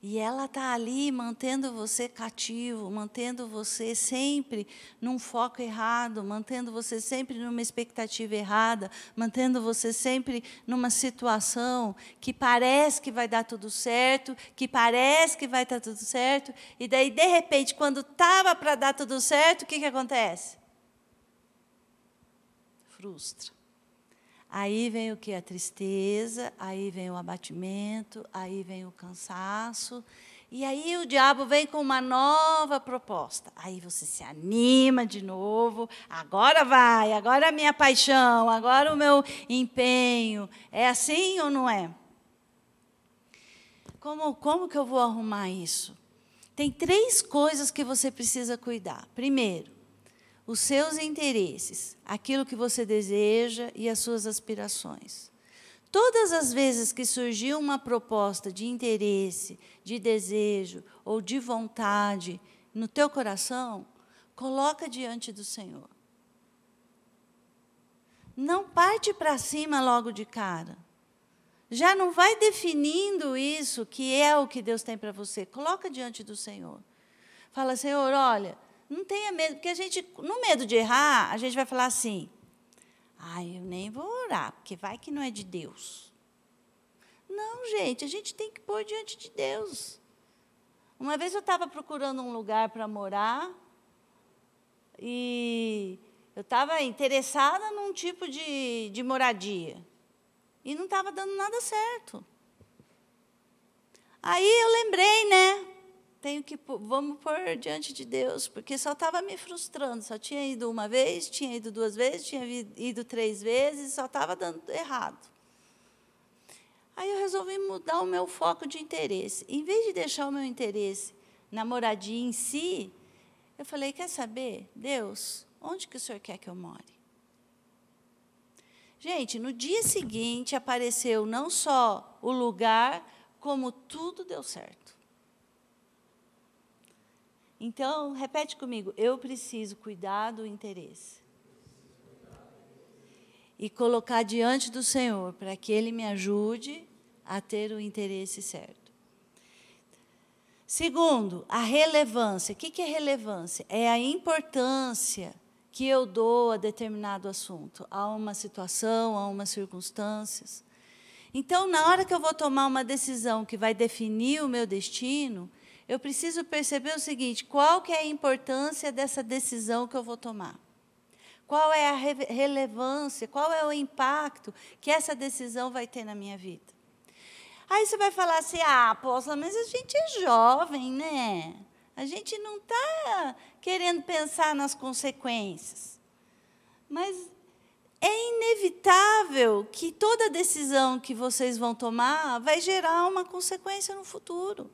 E ela está ali mantendo você cativo, mantendo você sempre num foco errado, mantendo você sempre numa expectativa errada, mantendo você sempre numa situação que parece que vai dar tudo certo, que parece que vai estar tudo certo, e daí, de repente, quando estava para dar tudo certo, o que, que acontece? Frustra. Aí vem o que? A tristeza, aí vem o abatimento, aí vem o cansaço, E aí o diabo vem com uma nova proposta. Aí você se anima de novo. Agora vai, agora é a minha paixão, agora o meu empenho. É assim ou não é? Como, como que eu vou arrumar isso? Tem três coisas que você precisa cuidar. Primeiro, os seus interesses, aquilo que você deseja e as suas aspirações. Todas as vezes que surgiu uma proposta de interesse, de desejo ou de vontade no teu coração, coloca diante do Senhor. Não parte para cima logo de cara. Já não vai definindo isso que é o que Deus tem para você. Coloca diante do Senhor. Fala, Senhor, olha, não tenha medo, porque a gente, no medo de errar, a gente vai falar assim: Ai, eu nem vou orar, porque vai que não é de Deus. Não, gente, a gente tem que pôr diante de Deus. Uma vez eu estava procurando um lugar para morar e eu estava interessada num tipo de, de moradia e não estava dando nada certo. Aí eu lembrei, né? Tenho que vamos pôr diante de Deus, porque só estava me frustrando. Só tinha ido uma vez, tinha ido duas vezes, tinha ido três vezes, só estava dando errado. Aí eu resolvi mudar o meu foco de interesse. Em vez de deixar o meu interesse na moradia em si, eu falei: quer saber, Deus, onde que o Senhor quer que eu more? Gente, no dia seguinte apareceu não só o lugar, como tudo deu certo. Então, repete comigo: eu preciso cuidar do interesse. E colocar diante do Senhor para que Ele me ajude a ter o interesse certo. Segundo, a relevância. O que é relevância? É a importância que eu dou a determinado assunto, a uma situação, a umas circunstâncias. Então, na hora que eu vou tomar uma decisão que vai definir o meu destino, eu preciso perceber o seguinte: qual que é a importância dessa decisão que eu vou tomar? Qual é a re relevância, qual é o impacto que essa decisão vai ter na minha vida? Aí você vai falar assim: ah, apóstola, mas a gente é jovem, né? A gente não está querendo pensar nas consequências. Mas é inevitável que toda decisão que vocês vão tomar vai gerar uma consequência no futuro.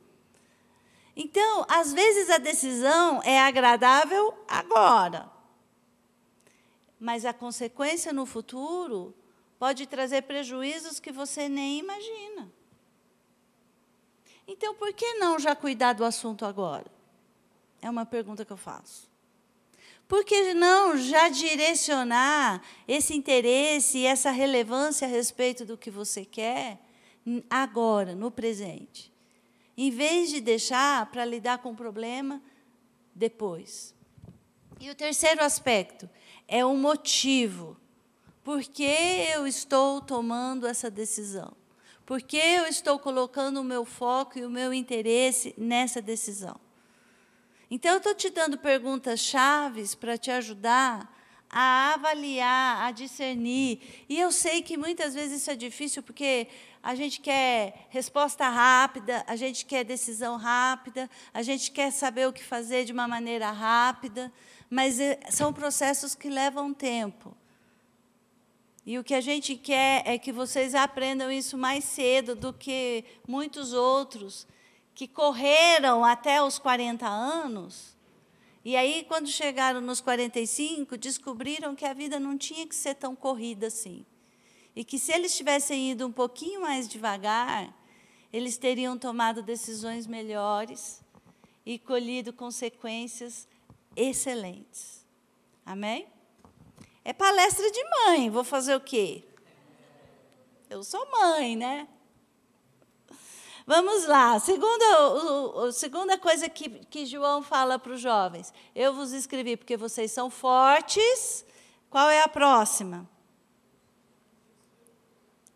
Então, às vezes a decisão é agradável agora, mas a consequência no futuro pode trazer prejuízos que você nem imagina. Então, por que não já cuidar do assunto agora? É uma pergunta que eu faço. Por que não já direcionar esse interesse e essa relevância a respeito do que você quer agora, no presente? Em vez de deixar para lidar com o problema depois. E o terceiro aspecto é o motivo. Por que eu estou tomando essa decisão? Por que eu estou colocando o meu foco e o meu interesse nessa decisão? Então, eu estou te dando perguntas chaves para te ajudar a avaliar, a discernir. E eu sei que muitas vezes isso é difícil, porque a gente quer resposta rápida, a gente quer decisão rápida, a gente quer saber o que fazer de uma maneira rápida, mas eh, são processos que levam tempo. E o que a gente quer é que vocês aprendam isso mais cedo do que muitos outros que correram até os 40 anos. E aí, quando chegaram nos 45, descobriram que a vida não tinha que ser tão corrida assim. E que se eles tivessem ido um pouquinho mais devagar, eles teriam tomado decisões melhores e colhido consequências excelentes. Amém? É palestra de mãe, vou fazer o quê? Eu sou mãe, né? Vamos lá. Segunda, o, o, segunda coisa que, que João fala para os jovens: Eu vos escrevi porque vocês são fortes. Qual é a próxima?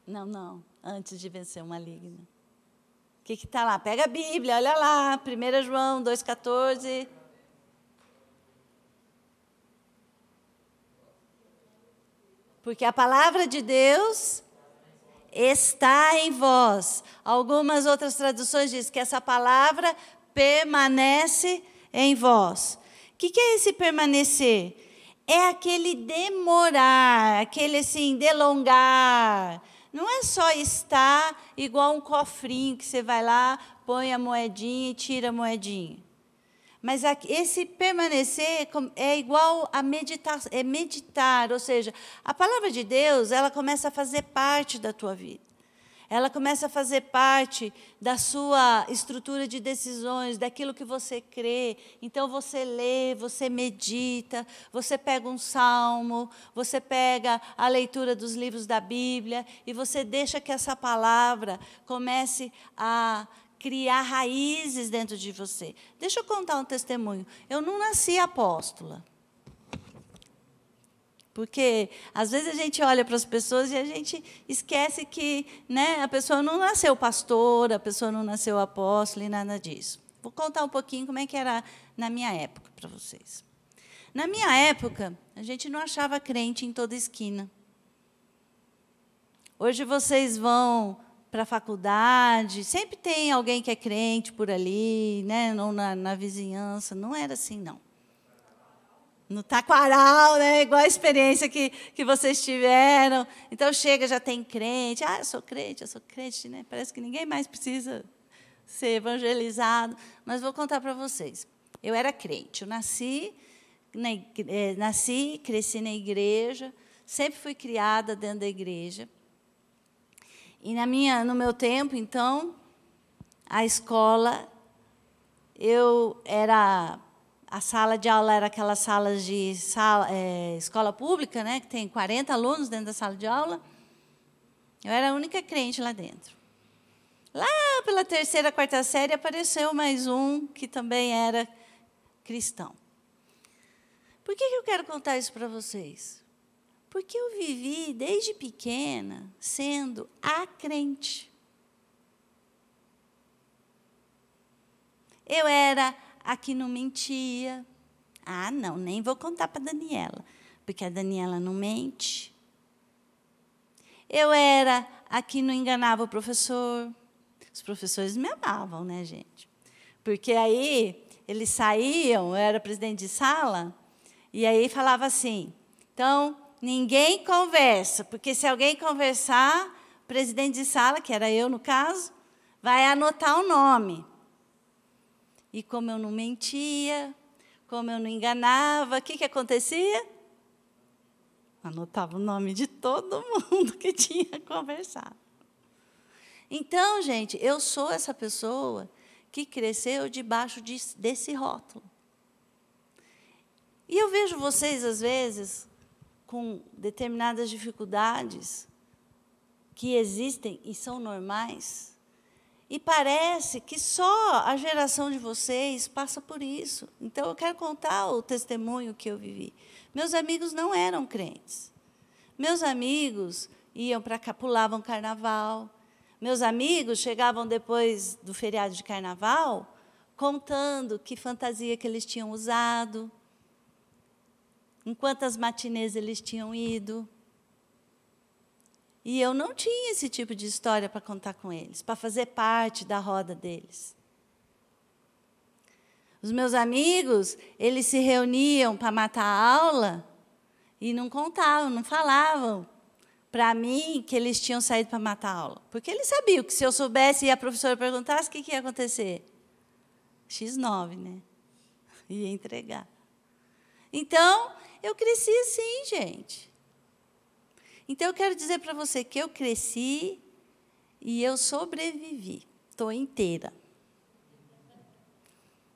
Não, não, antes de vencer o maligno. O que está lá? Pega a Bíblia, olha lá, 1 João 2,14. Porque a palavra de Deus está em vós. Algumas outras traduções dizem que essa palavra permanece em vós. O que, que é esse permanecer? É aquele demorar, aquele assim, delongar. Não é só estar igual um cofrinho que você vai lá, põe a moedinha e tira a moedinha. Mas esse permanecer é igual a meditar, é meditar, ou seja, a palavra de Deus, ela começa a fazer parte da tua vida. Ela começa a fazer parte da sua estrutura de decisões, daquilo que você crê. Então você lê, você medita, você pega um salmo, você pega a leitura dos livros da Bíblia e você deixa que essa palavra comece a criar raízes dentro de você. Deixa eu contar um testemunho. Eu não nasci apóstola. Porque às vezes a gente olha para as pessoas e a gente esquece que né, a pessoa não nasceu pastora, a pessoa não nasceu apóstola e nada disso. Vou contar um pouquinho como é que era na minha época para vocês. Na minha época, a gente não achava crente em toda esquina. Hoje vocês vão para a faculdade, sempre tem alguém que é crente por ali, né? ou na, na vizinhança. Não era assim, não. No taquaral, né? igual a experiência que, que vocês tiveram. Então chega, já tem crente. Ah, eu sou crente, eu sou crente. Né? Parece que ninguém mais precisa ser evangelizado. Mas vou contar para vocês. Eu era crente. Eu nasci, na, eh, nasci, cresci na igreja, sempre fui criada dentro da igreja. E na minha, no meu tempo, então, a escola, eu era a sala de aula era aquelas salas de sala, é, escola pública, né, que tem 40 alunos dentro da sala de aula. Eu era a única crente lá dentro. Lá pela terceira, quarta série apareceu mais um que também era cristão. Por que eu quero contar isso para vocês? Porque eu vivi desde pequena sendo a crente. Eu era a que não mentia. Ah, não, nem vou contar para a Daniela, porque a Daniela não mente. Eu era a que não enganava o professor. Os professores me amavam, né, gente? Porque aí eles saíam, eu era presidente de sala, e aí falava assim: então, ninguém conversa, porque se alguém conversar, o presidente de sala, que era eu no caso, vai anotar o nome. E como eu não mentia, como eu não enganava, o que, que acontecia? Anotava o nome de todo mundo que tinha conversado. Então, gente, eu sou essa pessoa que cresceu debaixo de, desse rótulo. E eu vejo vocês, às vezes, com determinadas dificuldades que existem e são normais. E parece que só a geração de vocês passa por isso. Então eu quero contar o testemunho que eu vivi. Meus amigos não eram crentes. Meus amigos iam para pulavam carnaval. Meus amigos chegavam depois do feriado de carnaval contando que fantasia que eles tinham usado, em quantas matinês eles tinham ido. E eu não tinha esse tipo de história para contar com eles, para fazer parte da roda deles. Os meus amigos, eles se reuniam para matar a aula e não contavam, não falavam para mim que eles tinham saído para matar a aula. Porque eles sabiam que se eu soubesse e a professora perguntasse, o que, que ia acontecer? X9, né? Ia entregar. Então, eu cresci assim, gente. Então eu quero dizer para você que eu cresci e eu sobrevivi. Estou inteira.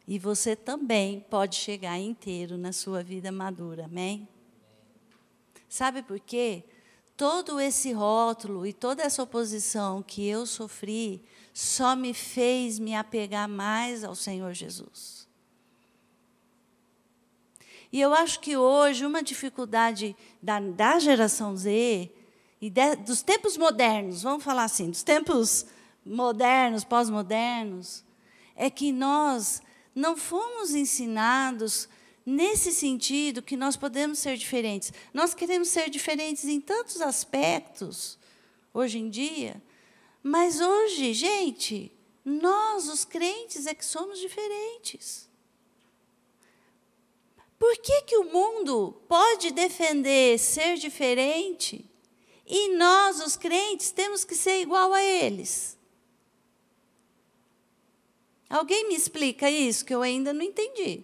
E você também pode chegar inteiro na sua vida madura, amém? Sabe por quê? Todo esse rótulo e toda essa oposição que eu sofri só me fez me apegar mais ao Senhor Jesus. E eu acho que hoje uma dificuldade da, da geração Z e de, dos tempos modernos, vamos falar assim, dos tempos modernos, pós-modernos, é que nós não fomos ensinados nesse sentido que nós podemos ser diferentes. Nós queremos ser diferentes em tantos aspectos. hoje em dia. Mas hoje, gente, nós, os crentes, é que somos diferentes. Por que, que o mundo pode defender ser diferente e nós, os crentes, temos que ser igual a eles? Alguém me explica isso que eu ainda não entendi.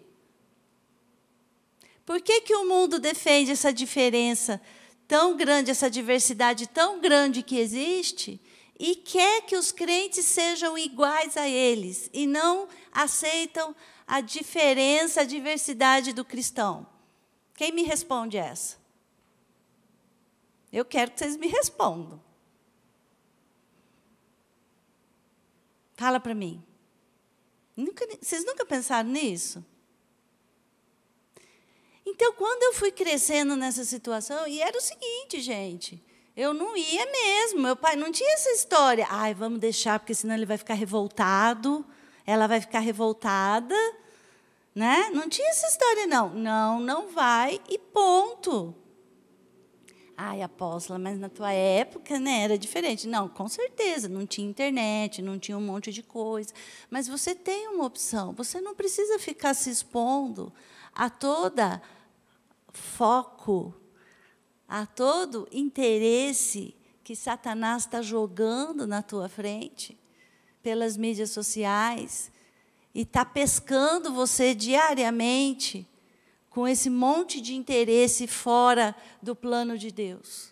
Por que, que o mundo defende essa diferença tão grande, essa diversidade tão grande que existe, e quer que os crentes sejam iguais a eles, e não aceitam a diferença, a diversidade do cristão? Quem me responde essa? Eu quero que vocês me respondam. Fala para mim. Nunca, vocês nunca pensaram nisso? Então, quando eu fui crescendo nessa situação, e era o seguinte, gente, eu não ia mesmo. Meu pai não tinha essa história. Ai, vamos deixar, porque senão ele vai ficar revoltado, ela vai ficar revoltada. Né? Não tinha essa história, não. Não, não vai e ponto. Ai, apóstola, mas na tua época né, era diferente. Não, com certeza, não tinha internet, não tinha um monte de coisa. Mas você tem uma opção, você não precisa ficar se expondo a toda foco, a todo interesse que Satanás está jogando na tua frente, pelas mídias sociais, e está pescando você diariamente com esse monte de interesse fora do plano de Deus.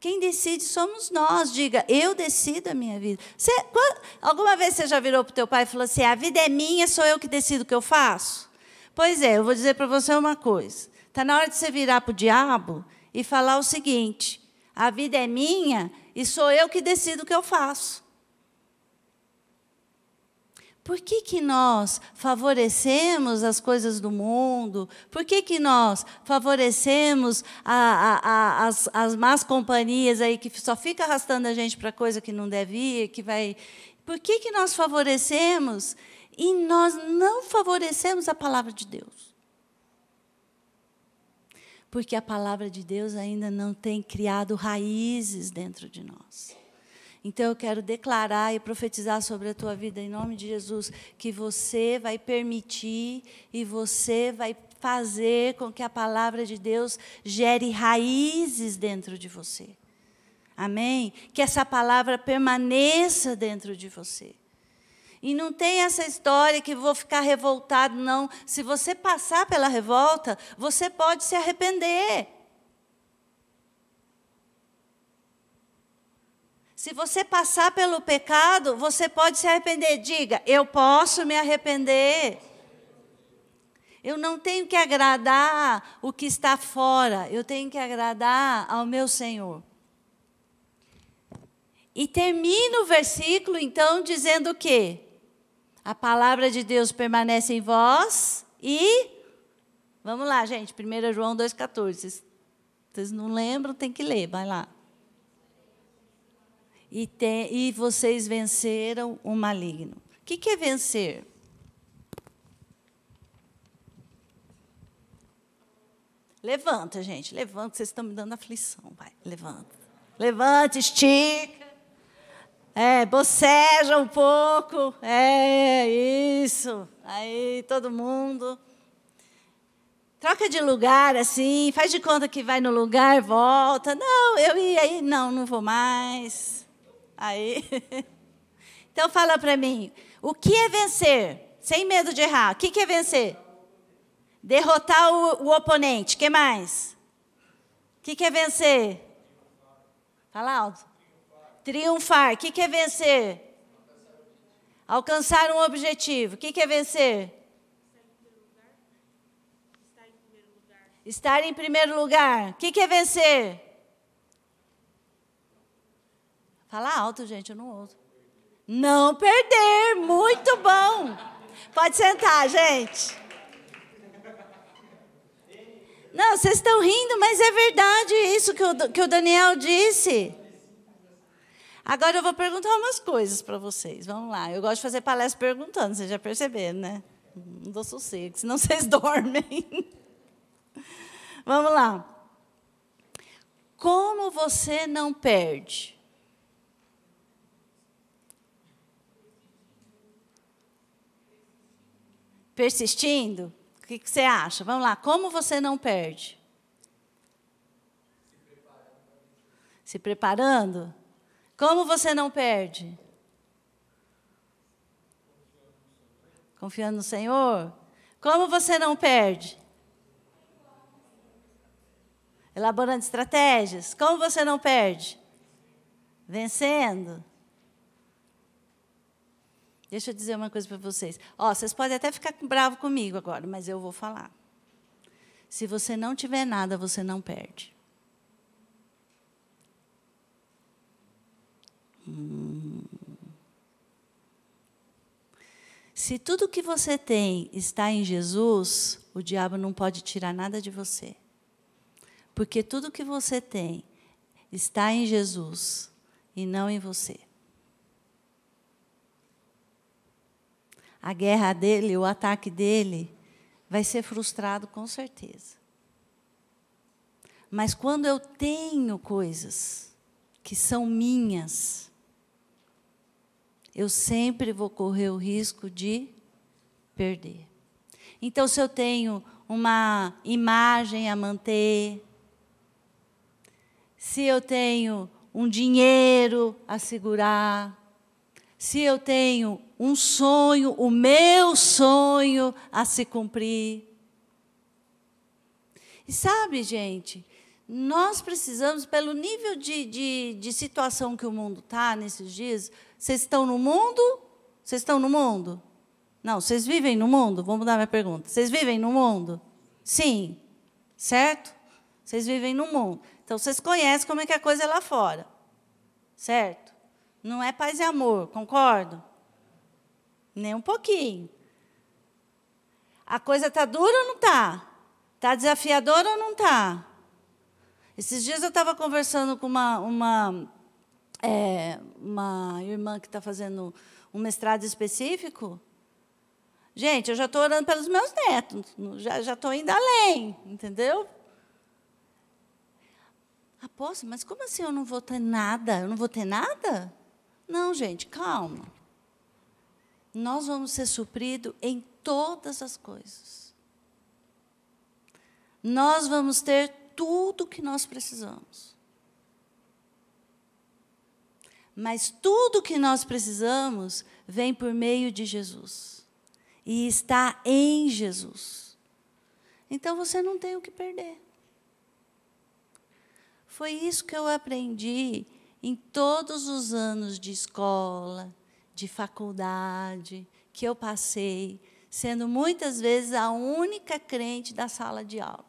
Quem decide somos nós. Diga, eu decido a minha vida. Você, quando, alguma vez você já virou para o teu pai e falou assim: a vida é minha, sou eu que decido o que eu faço? Pois é, eu vou dizer para você uma coisa. Está na hora de você virar para o diabo e falar o seguinte: a vida é minha e sou eu que decido o que eu faço. Por que, que nós favorecemos as coisas do mundo? Por que, que nós favorecemos a, a, a, as, as más companhias aí que só fica arrastando a gente para coisa que não deve ir, que vai. Por que, que nós favorecemos e nós não favorecemos a palavra de Deus? Porque a palavra de Deus ainda não tem criado raízes dentro de nós. Então eu quero declarar e profetizar sobre a tua vida em nome de Jesus que você vai permitir e você vai fazer com que a palavra de Deus gere raízes dentro de você. Amém? Que essa palavra permaneça dentro de você. E não tem essa história que vou ficar revoltado, não. Se você passar pela revolta, você pode se arrepender. Se você passar pelo pecado, você pode se arrepender. Diga, eu posso me arrepender. Eu não tenho que agradar o que está fora, eu tenho que agradar ao meu Senhor. E termina o versículo, então, dizendo o quê? A palavra de Deus permanece em vós e. Vamos lá, gente, 1 João 2,14. Vocês não lembram, tem que ler, vai lá e, te, e vocês venceram o maligno. O que, que é vencer? Levanta, gente, levanta, vocês estão me dando aflição, vai, levanta. Levanta, estica. É, boceja um pouco. É, isso. Aí, todo mundo. Troca de lugar, assim, faz de conta que vai no lugar, volta. Não, eu ia aí, não, não vou mais. Aí. Então fala para mim, o que é vencer? Sem medo de errar. O que é vencer? Derrotar o, o oponente. O que mais? O que é vencer? Fala alto. Triunfar. O que é vencer? Alcançar um objetivo. O que é vencer? Estar em primeiro lugar. O que é vencer? Fala alto, gente, eu não ouço. Não perder, muito bom. Pode sentar, gente. Não, vocês estão rindo, mas é verdade isso que o, que o Daniel disse. Agora eu vou perguntar umas coisas para vocês. Vamos lá. Eu gosto de fazer palestra perguntando, vocês já perceberam, né? Não dou sossego, senão vocês dormem. Vamos lá. Como você não perde? Persistindo? O que, que você acha? Vamos lá, como você não perde? Se preparando? Como você não perde? Confiando no Senhor? Como você não perde? Elaborando estratégias. Como você não perde? Vencendo. Deixa eu dizer uma coisa para vocês. Ó, vocês podem até ficar bravo comigo agora, mas eu vou falar. Se você não tiver nada, você não perde. Se tudo que você tem está em Jesus, o diabo não pode tirar nada de você. Porque tudo que você tem está em Jesus e não em você. A guerra dele, o ataque dele, vai ser frustrado com certeza. Mas quando eu tenho coisas que são minhas, eu sempre vou correr o risco de perder. Então, se eu tenho uma imagem a manter, se eu tenho um dinheiro a segurar, se eu tenho um sonho, o meu sonho a se cumprir. E sabe, gente, nós precisamos, pelo nível de, de, de situação que o mundo está nesses dias, vocês estão no mundo? Vocês estão no mundo? Não, vocês vivem no mundo? Vamos mudar minha pergunta. Vocês vivem no mundo? Sim. Certo? Vocês vivem no mundo. Então, vocês conhecem como é que a coisa é lá fora. Certo? Não é paz e amor, concordo? Nem um pouquinho. A coisa está dura ou não está? Está desafiadora ou não está? Esses dias eu estava conversando com uma, uma, é, uma irmã que está fazendo um mestrado específico. Gente, eu já estou orando pelos meus netos, já estou indo além, entendeu? Apóstolo, mas como assim eu não vou ter nada? Eu não vou ter nada? Não, gente, calma. Nós vamos ser supridos em todas as coisas. Nós vamos ter tudo o que nós precisamos. Mas tudo que nós precisamos vem por meio de Jesus. E está em Jesus. Então você não tem o que perder. Foi isso que eu aprendi em todos os anos de escola, de faculdade que eu passei, sendo muitas vezes a única crente da sala de aula.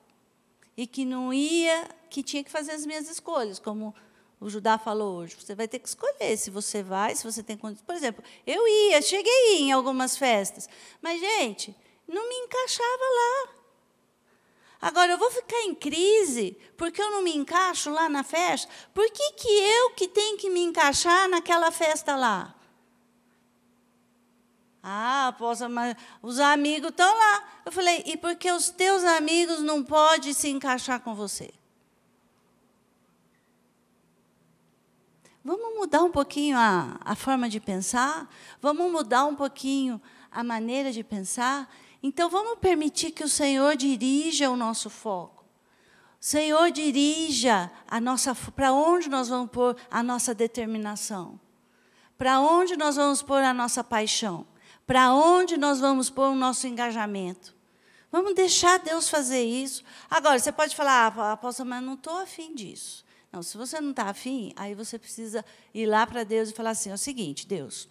E que não ia, que tinha que fazer as minhas escolhas, como o Judá falou hoje. Você vai ter que escolher se você vai, se você tem condições. Por exemplo, eu ia, cheguei em algumas festas, mas, gente, não me encaixava lá. Agora, eu vou ficar em crise porque eu não me encaixo lá na festa? Por que, que eu que tenho que me encaixar naquela festa lá? Ah, posso, mas os amigos estão lá. Eu falei, e por que os teus amigos não podem se encaixar com você? Vamos mudar um pouquinho a, a forma de pensar? Vamos mudar um pouquinho a maneira de pensar? Então vamos permitir que o Senhor dirija o nosso foco. Senhor, dirija a nossa para onde nós vamos pôr a nossa determinação? Para onde nós vamos pôr a nossa paixão? Para onde nós vamos pôr o nosso engajamento? Vamos deixar Deus fazer isso. Agora, você pode falar, ah, apóstolo, mas não estou afim disso. Não, se você não está afim, aí você precisa ir lá para Deus e falar assim: é o seguinte, Deus,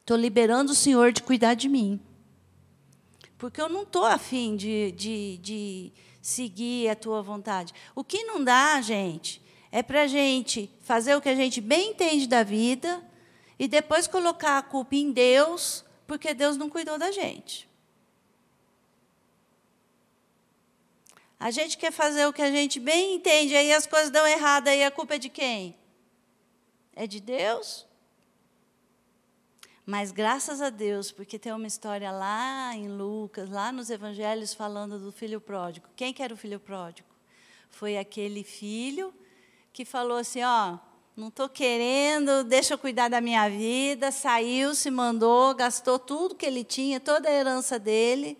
estou liberando o Senhor de cuidar de mim porque eu não estou afim de, de, de seguir a tua vontade. O que não dá, gente, é para a gente fazer o que a gente bem entende da vida e depois colocar a culpa em Deus, porque Deus não cuidou da gente. A gente quer fazer o que a gente bem entende, aí as coisas dão errado, aí a culpa é de quem? É de Deus? Mas graças a Deus, porque tem uma história lá em Lucas, lá nos evangelhos, falando do filho pródigo. Quem que era o filho pródigo? Foi aquele filho que falou assim: ó, não estou querendo, deixa eu cuidar da minha vida. Saiu, se mandou, gastou tudo que ele tinha, toda a herança dele.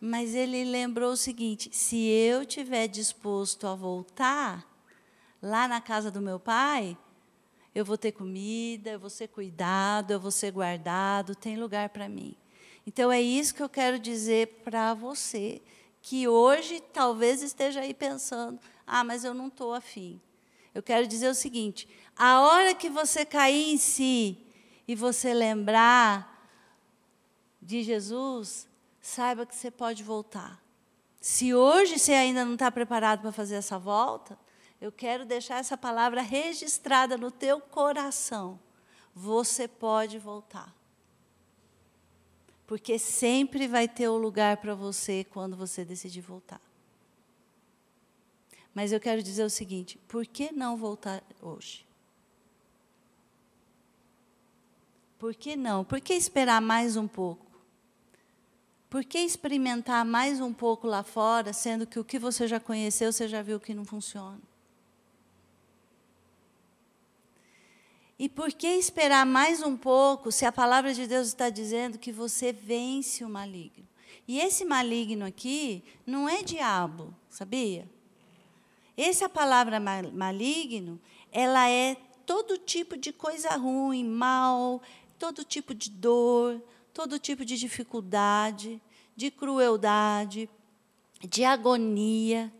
Mas ele lembrou o seguinte: se eu tiver disposto a voltar lá na casa do meu pai, eu vou ter comida, eu vou ser cuidado, eu vou ser guardado, tem lugar para mim. Então é isso que eu quero dizer para você, que hoje talvez esteja aí pensando: ah, mas eu não estou afim. Eu quero dizer o seguinte: a hora que você cair em si e você lembrar de Jesus, saiba que você pode voltar. Se hoje você ainda não está preparado para fazer essa volta, eu quero deixar essa palavra registrada no teu coração. Você pode voltar. Porque sempre vai ter o um lugar para você quando você decidir voltar. Mas eu quero dizer o seguinte: por que não voltar hoje? Por que não? Por que esperar mais um pouco? Por que experimentar mais um pouco lá fora, sendo que o que você já conheceu, você já viu que não funciona? E por que esperar mais um pouco se a palavra de Deus está dizendo que você vence o maligno? E esse maligno aqui não é diabo, sabia? Essa palavra maligno, ela é todo tipo de coisa ruim, mal, todo tipo de dor, todo tipo de dificuldade, de crueldade, de agonia,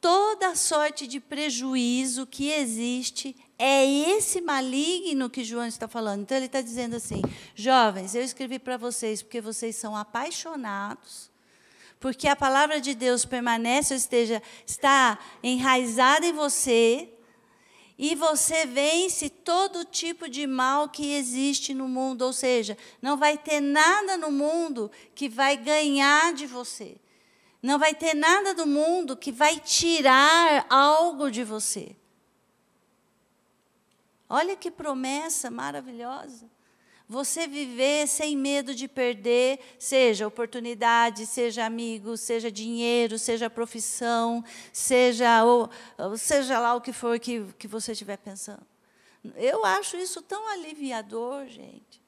toda sorte de prejuízo que existe é esse maligno que João está falando. Então, ele está dizendo assim: jovens, eu escrevi para vocês porque vocês são apaixonados, porque a palavra de Deus permanece, ou esteja, está enraizada em você, e você vence todo tipo de mal que existe no mundo. Ou seja, não vai ter nada no mundo que vai ganhar de você. Não vai ter nada do mundo que vai tirar algo de você. Olha que promessa maravilhosa. Você viver sem medo de perder, seja oportunidade, seja amigo, seja dinheiro, seja profissão, seja, ou, seja lá o que for que, que você estiver pensando. Eu acho isso tão aliviador, gente.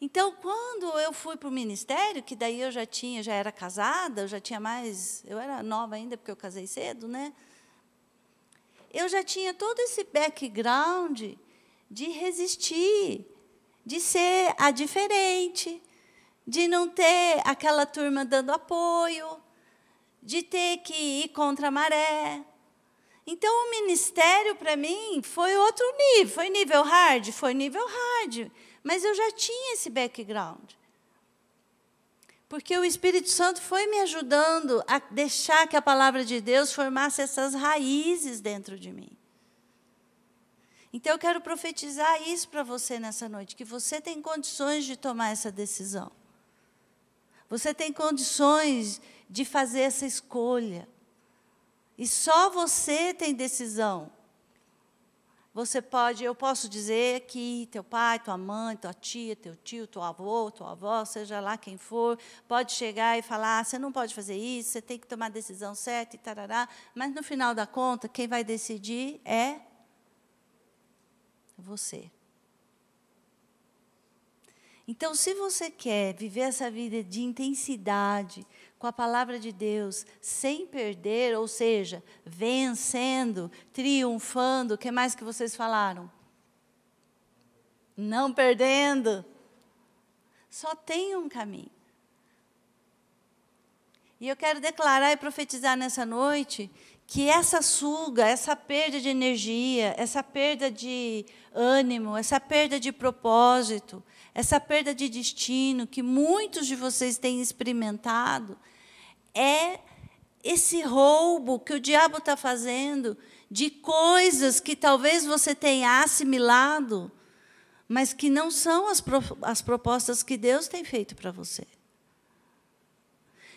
Então, quando eu fui para o ministério, que daí eu já tinha, já era casada, eu já tinha mais, eu era nova ainda porque eu casei cedo, né? eu já tinha todo esse background de resistir, de ser a diferente, de não ter aquela turma dando apoio, de ter que ir contra a maré. Então, o ministério, para mim, foi outro nível. Foi nível hard? Foi nível hard. Mas eu já tinha esse background. Porque o Espírito Santo foi me ajudando a deixar que a palavra de Deus formasse essas raízes dentro de mim. Então eu quero profetizar isso para você nessa noite, que você tem condições de tomar essa decisão. Você tem condições de fazer essa escolha. E só você tem decisão. Você pode, eu posso dizer que teu pai, tua mãe, tua tia, teu tio, teu avô, tua avó, seja lá quem for, pode chegar e falar: ah, você não pode fazer isso, você tem que tomar a decisão certa e tarará. Mas no final da conta, quem vai decidir é você. Então, se você quer viver essa vida de intensidade, com a palavra de Deus, sem perder, ou seja, vencendo, triunfando. O que mais que vocês falaram? Não perdendo. Só tem um caminho. E eu quero declarar e profetizar nessa noite que essa suga, essa perda de energia, essa perda de ânimo, essa perda de propósito, essa perda de destino que muitos de vocês têm experimentado, é esse roubo que o diabo está fazendo de coisas que talvez você tenha assimilado, mas que não são as, pro, as propostas que Deus tem feito para você.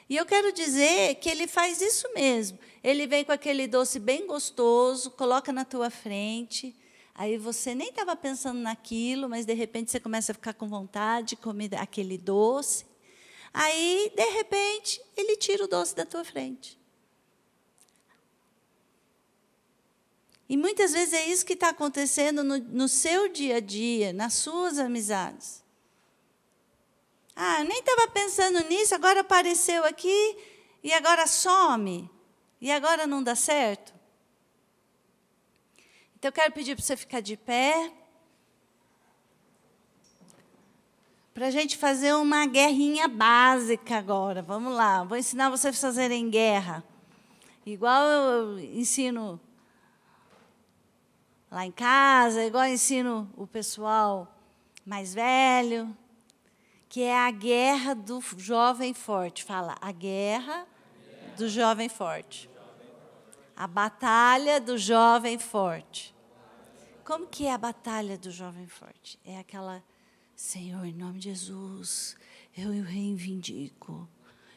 E eu quero dizer que ele faz isso mesmo. Ele vem com aquele doce bem gostoso, coloca na tua frente. Aí você nem estava pensando naquilo, mas de repente você começa a ficar com vontade de comer aquele doce. Aí, de repente, ele tira o doce da tua frente. E muitas vezes é isso que está acontecendo no, no seu dia a dia, nas suas amizades. Ah, eu nem estava pensando nisso, agora apareceu aqui e agora some. E agora não dá certo. Então eu quero pedir para você ficar de pé. Para a gente fazer uma guerrinha básica agora. Vamos lá, vou ensinar vocês a fazerem guerra. Igual eu ensino lá em casa, igual eu ensino o pessoal mais velho, que é a guerra do jovem forte. Fala, a guerra do jovem forte. A batalha do jovem forte. Como que é a batalha do jovem forte? É aquela, Senhor, em nome de Jesus, eu reivindico.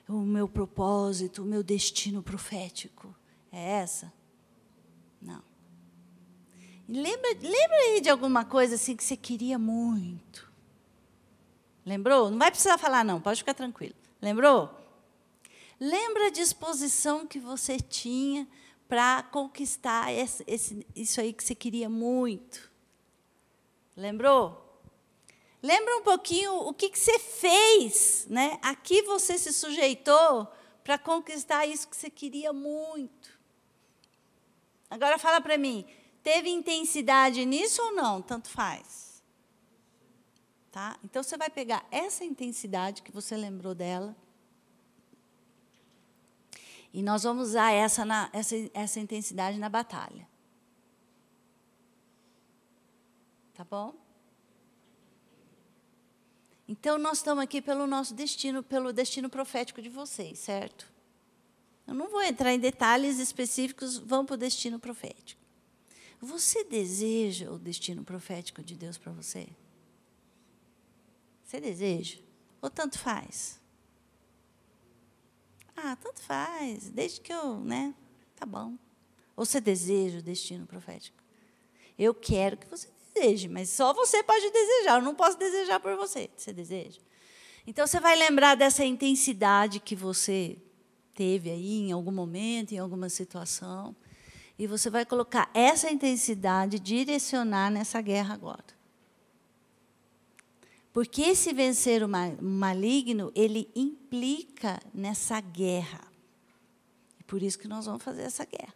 O meu propósito, o meu destino profético. É essa? Não. Lembra, lembra aí de alguma coisa assim que você queria muito? Lembrou? Não vai precisar falar, não, pode ficar tranquilo. Lembrou? Lembra a disposição que você tinha para conquistar esse, esse, isso aí que você queria muito? Lembrou? Lembra um pouquinho o que, que você fez, né? Aqui você se sujeitou para conquistar isso que você queria muito. Agora fala para mim, teve intensidade nisso ou não? Tanto faz. Tá? Então você vai pegar essa intensidade que você lembrou dela. E nós vamos usar essa, na, essa, essa intensidade na batalha. Tá bom? Então nós estamos aqui pelo nosso destino, pelo destino profético de vocês, certo? Eu não vou entrar em detalhes específicos, vamos para o destino profético. Você deseja o destino profético de Deus para você? Você deseja? Ou tanto faz? Ah, tanto faz, desde que eu, né? Tá bom. Ou você deseja o destino profético? Eu quero que você deseje, mas só você pode desejar, eu não posso desejar por você. Você deseja? Então você vai lembrar dessa intensidade que você teve aí em algum momento, em alguma situação, e você vai colocar essa intensidade, direcionar nessa guerra agora. Porque esse vencer o maligno, ele implica nessa guerra. E por isso que nós vamos fazer essa guerra.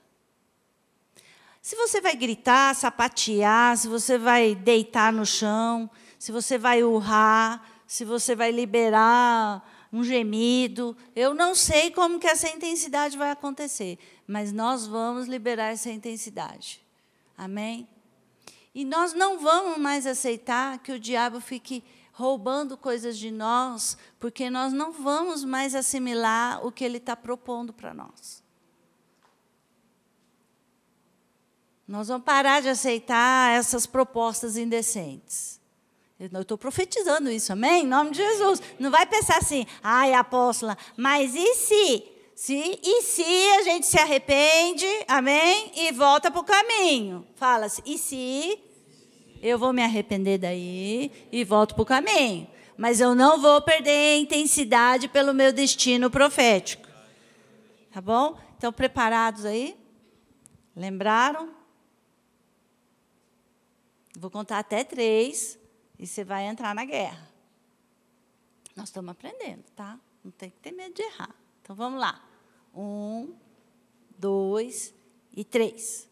Se você vai gritar, sapatear, se você vai deitar no chão, se você vai urrar, se você vai liberar um gemido, eu não sei como que essa intensidade vai acontecer, mas nós vamos liberar essa intensidade. Amém? E nós não vamos mais aceitar que o diabo fique roubando coisas de nós, porque nós não vamos mais assimilar o que ele está propondo para nós. Nós vamos parar de aceitar essas propostas indecentes. Eu estou profetizando isso, amém? Em nome de Jesus. Não vai pensar assim, ai, apóstola, mas e se? se e se a gente se arrepende, amém? E volta para o caminho. Fala-se, e se eu vou me arrepender daí e volto para o caminho. Mas eu não vou perder a intensidade pelo meu destino profético. Tá bom? Então, preparados aí? Lembraram? Vou contar até três e você vai entrar na guerra. Nós estamos aprendendo, tá? Não tem que ter medo de errar. Então vamos lá. Um, dois e três.